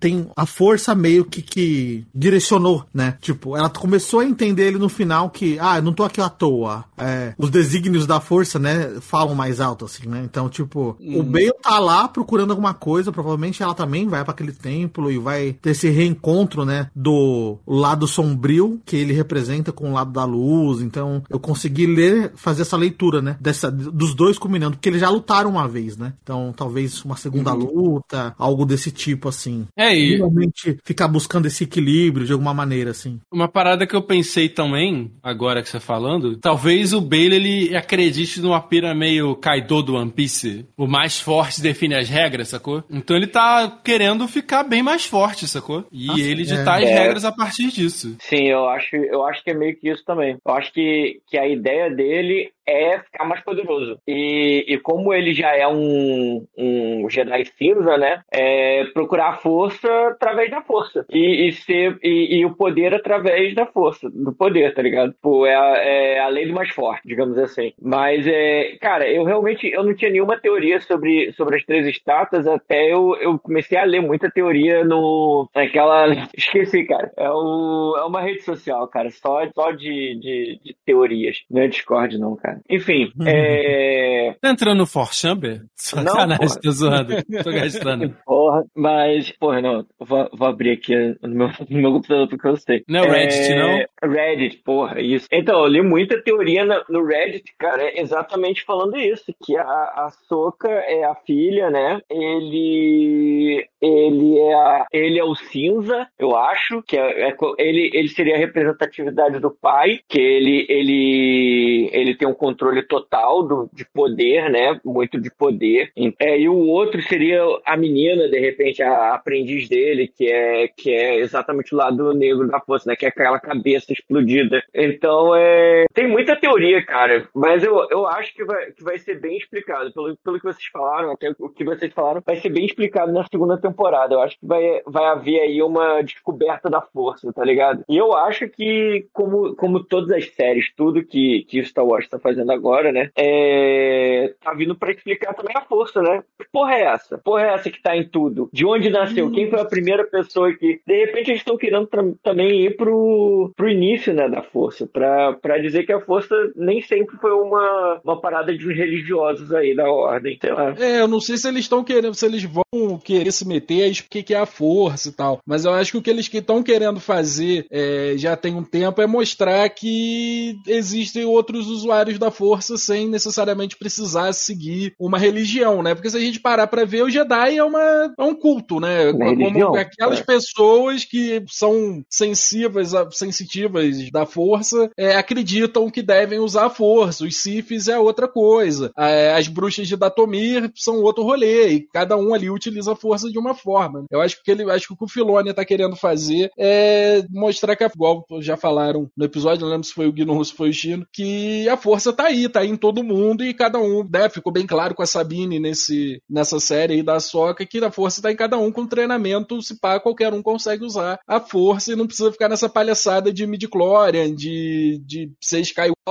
tem a força meio que, que direcionou, né? Tipo, ela começou a entender ele no final que, ah, eu não tô aqui à toa. É, os desígnios da força, né? Falam mais alto, assim, né? Então, tipo, uhum. o Bale tá lá procurando alguma coisa, provavelmente ela também vai para aquele templo e vai ter esse reencontro, né, do lado sombrio que ele representa com o lado da luz. Então, eu consegui ler, fazer essa leitura, né, dessa dos dois combinando, porque eles já lutaram uma vez, né? Então, talvez uma segunda uhum. luta, algo desse tipo assim. É, e realmente ficar buscando esse equilíbrio de alguma maneira assim. Uma parada que eu pensei também, agora que você tá falando, talvez o Bale ele acredite numa pira meio Kaido do One Piece, o mais forte define as regras, sacou? Então ele tá querendo ficar bem mais forte, sacou? E Nossa, ele ditar é. as regras a partir disso. Sim, eu acho, eu acho que é meio que isso também. Eu acho que, que a ideia dele é ficar mais poderoso. E, e como ele já é um, um Jedi cinza, né? É procurar a força através da força. E, e ser e, e, o poder através da força, do poder, tá ligado? Pô, é a, é a lei do mais forte, digamos assim. Mas, é, cara, eu realmente eu não tinha nenhuma teoria sobre, sobre as três estátuas até eu, eu comecei a ler muita teoria no. Naquela. <laughs> Esqueci, cara. É, o, é uma rede social, cara. Só, só de, de, de teorias. Não é Discord, não, cara. Enfim, uhum. <laughs> é... Tá entrando no Forchamber? Sacanagem, tô zoando. Tô <laughs> gastando. Porra, mas, porra, não. Vou, vou abrir aqui no meu, no meu computador porque eu sei. Não é Reddit, é... não? Reddit, porra, isso. Então, eu li muita teoria no, no Reddit, cara, é exatamente falando isso, que a, a Soca é a filha, né? Ele ele é a, ele é o cinza, eu acho, que é, é, ele, ele seria a representatividade do pai, que ele ele ele tem um controle total do, de poder, né? Muito de poder. É, e o outro seria a menina, de repente, a, aprendiz dele, que é, que é exatamente o lado negro da força, né? Que é aquela cabeça explodida. Então, é... tem muita teoria, cara. Mas eu, eu acho que vai, que vai ser bem explicado. Pelo, pelo que vocês falaram, até o que vocês falaram, vai ser bem explicado na segunda temporada. Eu acho que vai, vai haver aí uma descoberta da força, tá ligado? E eu acho que, como, como todas as séries, tudo que, que Star Wars tá fazendo agora, né? É... Tá vindo para explicar também a força, né? Que porra é essa? Porra é essa que tá em tudo? De onde nasceu? Quem foi a primeira pessoa que. De repente eles estão querendo também ir pro, pro início, né, da força. Pra, pra dizer que a força nem sempre foi uma, uma parada de uns religiosos aí da ordem, sei lá. É, eu não sei se eles estão querendo, se eles vão querer se meter a o que é a força e tal. Mas eu acho que o que eles estão querendo fazer é, já tem um tempo é mostrar que existem outros usuários da força sem necessariamente precisar seguir uma religião, né? Porque se a gente parar para ver, o Jedi é, uma, é um culto, né? Uma Como religião, aquelas é. pessoas que são sensíveis, sensitivas da força, é, acreditam que devem usar a força. Os Siths é outra coisa. As bruxas de Datomir são outro rolê. E cada um ali utiliza a força de uma forma. Eu acho que ele, acho que o que o Filone tá querendo fazer é mostrar que, igual já falaram no episódio, não lembro se foi o Guino ou se foi o Chino, que a força tá aí, tá aí em todo mundo e cada um, né, ficou bem claro com a Sabine nesse, nessa série aí da Soca que a força tá em cada um com treinamento, se pá, qualquer um consegue usar a força e não precisa ficar nessa palhaçada de midi-chlorian, de, de ser Skywalker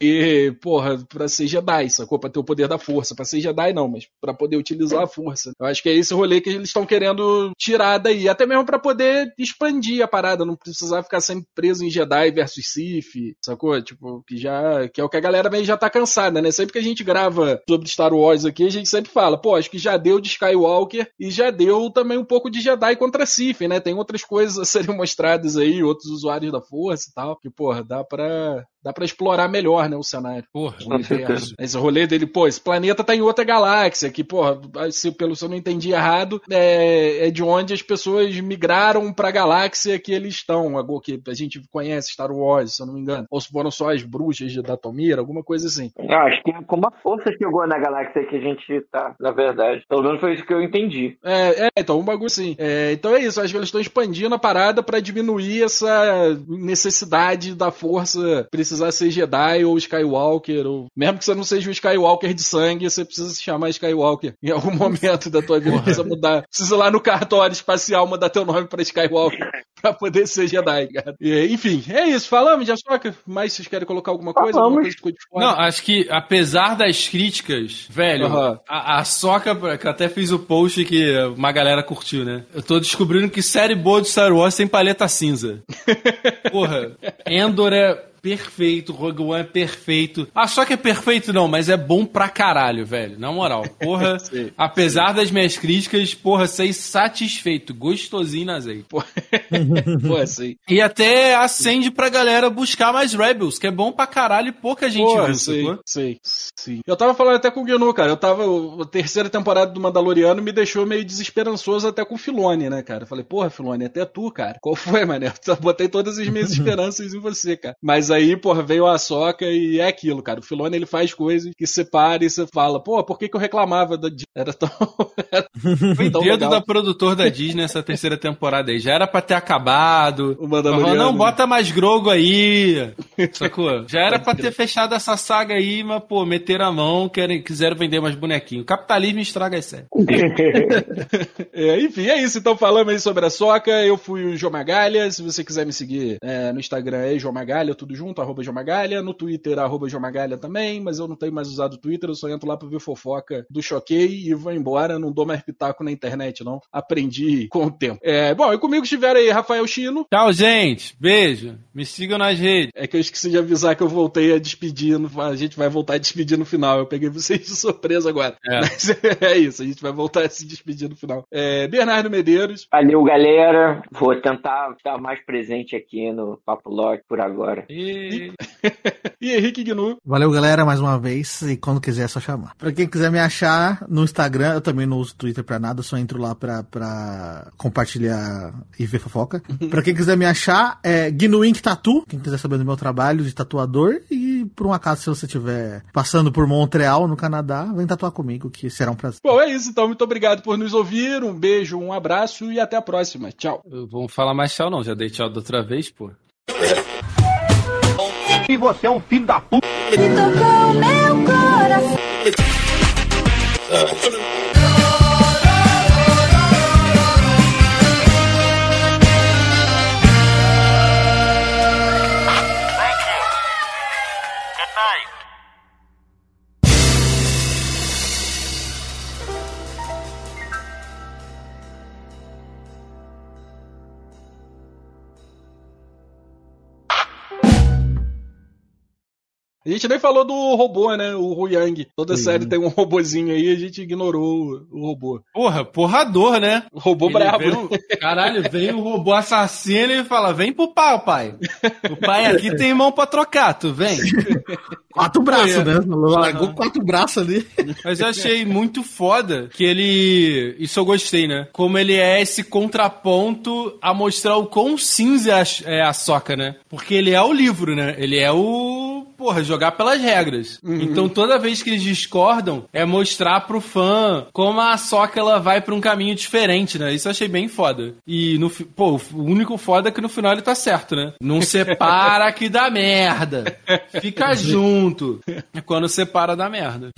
e, porra, pra ser Jedi, sacou? Pra ter o poder da força, pra ser Jedi não, mas pra poder utilizar a força. Eu acho que é esse rolê que eles estão querendo tirar daí, até mesmo para poder expandir a parada, não precisar ficar sempre preso em Jedi versus Sith, sacou? Tipo, que já, que é o que a galera meio já tá cansada, né? Sempre que a gente grava sobre Star Wars aqui, a gente sempre fala, pô, acho que já deu de Skywalker e já deu também um pouco de Jedi contra Sith, né? Tem outras coisas a <laughs> serem mostradas aí, outros usuários da força e tal, que, porra, dá pra dá para explorar melhor, né, o cenário. Porra, o universo. Esse rolê dele, pô, esse planeta tá em outra galáxia, que, porra, se, pelo se eu não entendi errado, é, é de onde as pessoas migraram pra galáxia que eles estão, que a gente conhece Star Wars, se eu não me engano. Ou se foram só as bruxas de Datomir, alguma coisa assim. Ah, acho que é como a força chegou na galáxia que a gente tá, na verdade. Pelo menos foi isso que eu entendi. É, é então, um bagulho assim. É, então é isso, acho que eles estão expandindo a parada para diminuir essa necessidade da força precisar ser Jedi ou Skywalker, ou mesmo que você não seja um Skywalker de sangue, você precisa se chamar Skywalker em algum <laughs> momento da tua vida. Precisa mudar. Precisa ir lá no cartório espacial mudar teu nome pra Skywalker <laughs> pra poder ser Jedi, cara. E, enfim, é isso. Falamos de Ahsoka, mas vocês querem colocar alguma coisa? Alguma coisa? Não, acho que apesar das críticas, velho, Aham. a, a Soca, que eu até fiz o post que uma galera curtiu, né? Eu tô descobrindo que série boa de Star Wars tem paleta cinza. <laughs> Porra, Endor é perfeito, Rogue One é perfeito. Ah, só que é perfeito não, mas é bom pra caralho, velho. Na moral, porra, <laughs> apesar das minhas críticas, porra, sei satisfeito, gostosinho na azeite. Pô, <laughs> assim. E até acende pra galera buscar mais Rebels, que é bom pra caralho e pouca gente Porra, viu, sei, sacou? sei, sim. Eu tava falando até com o Gnu, cara. Eu tava. A terceira temporada do Mandaloriano me deixou meio desesperançoso até com o Filone, né, cara? Eu falei, porra, Filone, até tu, cara. Qual foi, mané? <laughs> Eu botei todas as minhas esperanças em você, cara. Mas aí, porra, veio a soca e é aquilo, cara. O Filone ele faz coisas que você para e você fala, pô, por que, que eu reclamava da. Di- <laughs> Era tão. Era Foi tão dedo da produtor da Disney essa terceira temporada aí. Já era pra ter acabado. O Falou, não, bota mais Grogo aí. Sacou? Já era pra ter fechado essa saga aí, mas, pô, meteram a mão, querem, quiseram vender mais bonequinhos. Capitalismo estraga as séries. <laughs> É, enfim, é isso. Então falamos aí sobre a Soca. Eu fui o João Magalha. Se você quiser me seguir é, no Instagram é João Magalha, tudo junto, arroba João Magalha. No Twitter, arroba João Magalha também, mas eu não tenho mais usado o Twitter, eu só entro lá pra ver fofoca do Choquei e vou embora. Não dou mais pitaco na internet, não. Aprendi com o tempo. É, bom, e comigo estiveram aí Rafael Chino. Tchau, gente. Beijo. Me sigam nas redes. É que eu esqueci de avisar que eu voltei a despedir. no- A gente vai voltar a despedir no final. Eu peguei vocês de surpresa agora. É. Mas <laughs> é isso, a gente vai voltar a se despedir no final. É, Bernardo Medeiros. Valeu, galera. Vou tentar estar mais presente aqui no Papo Lock por agora. E... <laughs> E Henrique Gnu. Valeu, galera, mais uma vez. E quando quiser é só chamar. Pra quem quiser me achar no Instagram, eu também não uso Twitter pra nada, eu só entro lá pra, pra compartilhar e ver fofoca. <laughs> pra quem quiser me achar, é Gnuink Tatu. Quem quiser saber do meu trabalho de tatuador. E por um acaso, se você estiver passando por Montreal, no Canadá, vem tatuar comigo, que será um prazer. Bom, é isso então. Muito obrigado por nos ouvir. Um beijo, um abraço e até a próxima. Tchau. Vamos falar mais tchau, não. Já dei tchau da outra vez, pô. E você é um filho da puta. tocou meu coração. A gente nem falou do robô, né? O Huyang. Toda Sim. série tem um robozinho aí, a gente ignorou o, robô. Porra, porrador, né? O robô Ele brabo, vem né? <laughs> Caralho, vem o robô assassino e fala: vem pro pau, pai. O pai aqui tem mão pra trocar, tu vem. <laughs> Quatro braços, é. né? Largou quatro braços ali. <laughs> Mas eu achei muito foda que ele. Isso eu gostei, né? Como ele é esse contraponto a mostrar o quão cinza é a, é a soca, né? Porque ele é o livro, né? Ele é o. Porra, jogar pelas regras. Então toda vez que eles discordam, é mostrar pro fã como a soca ela vai pra um caminho diferente, né? Isso eu achei bem foda. E no. Pô, o único foda é que no final ele tá certo, né? Não <laughs> separa que dá merda. Fica <laughs> junto. É quando separa dá merda.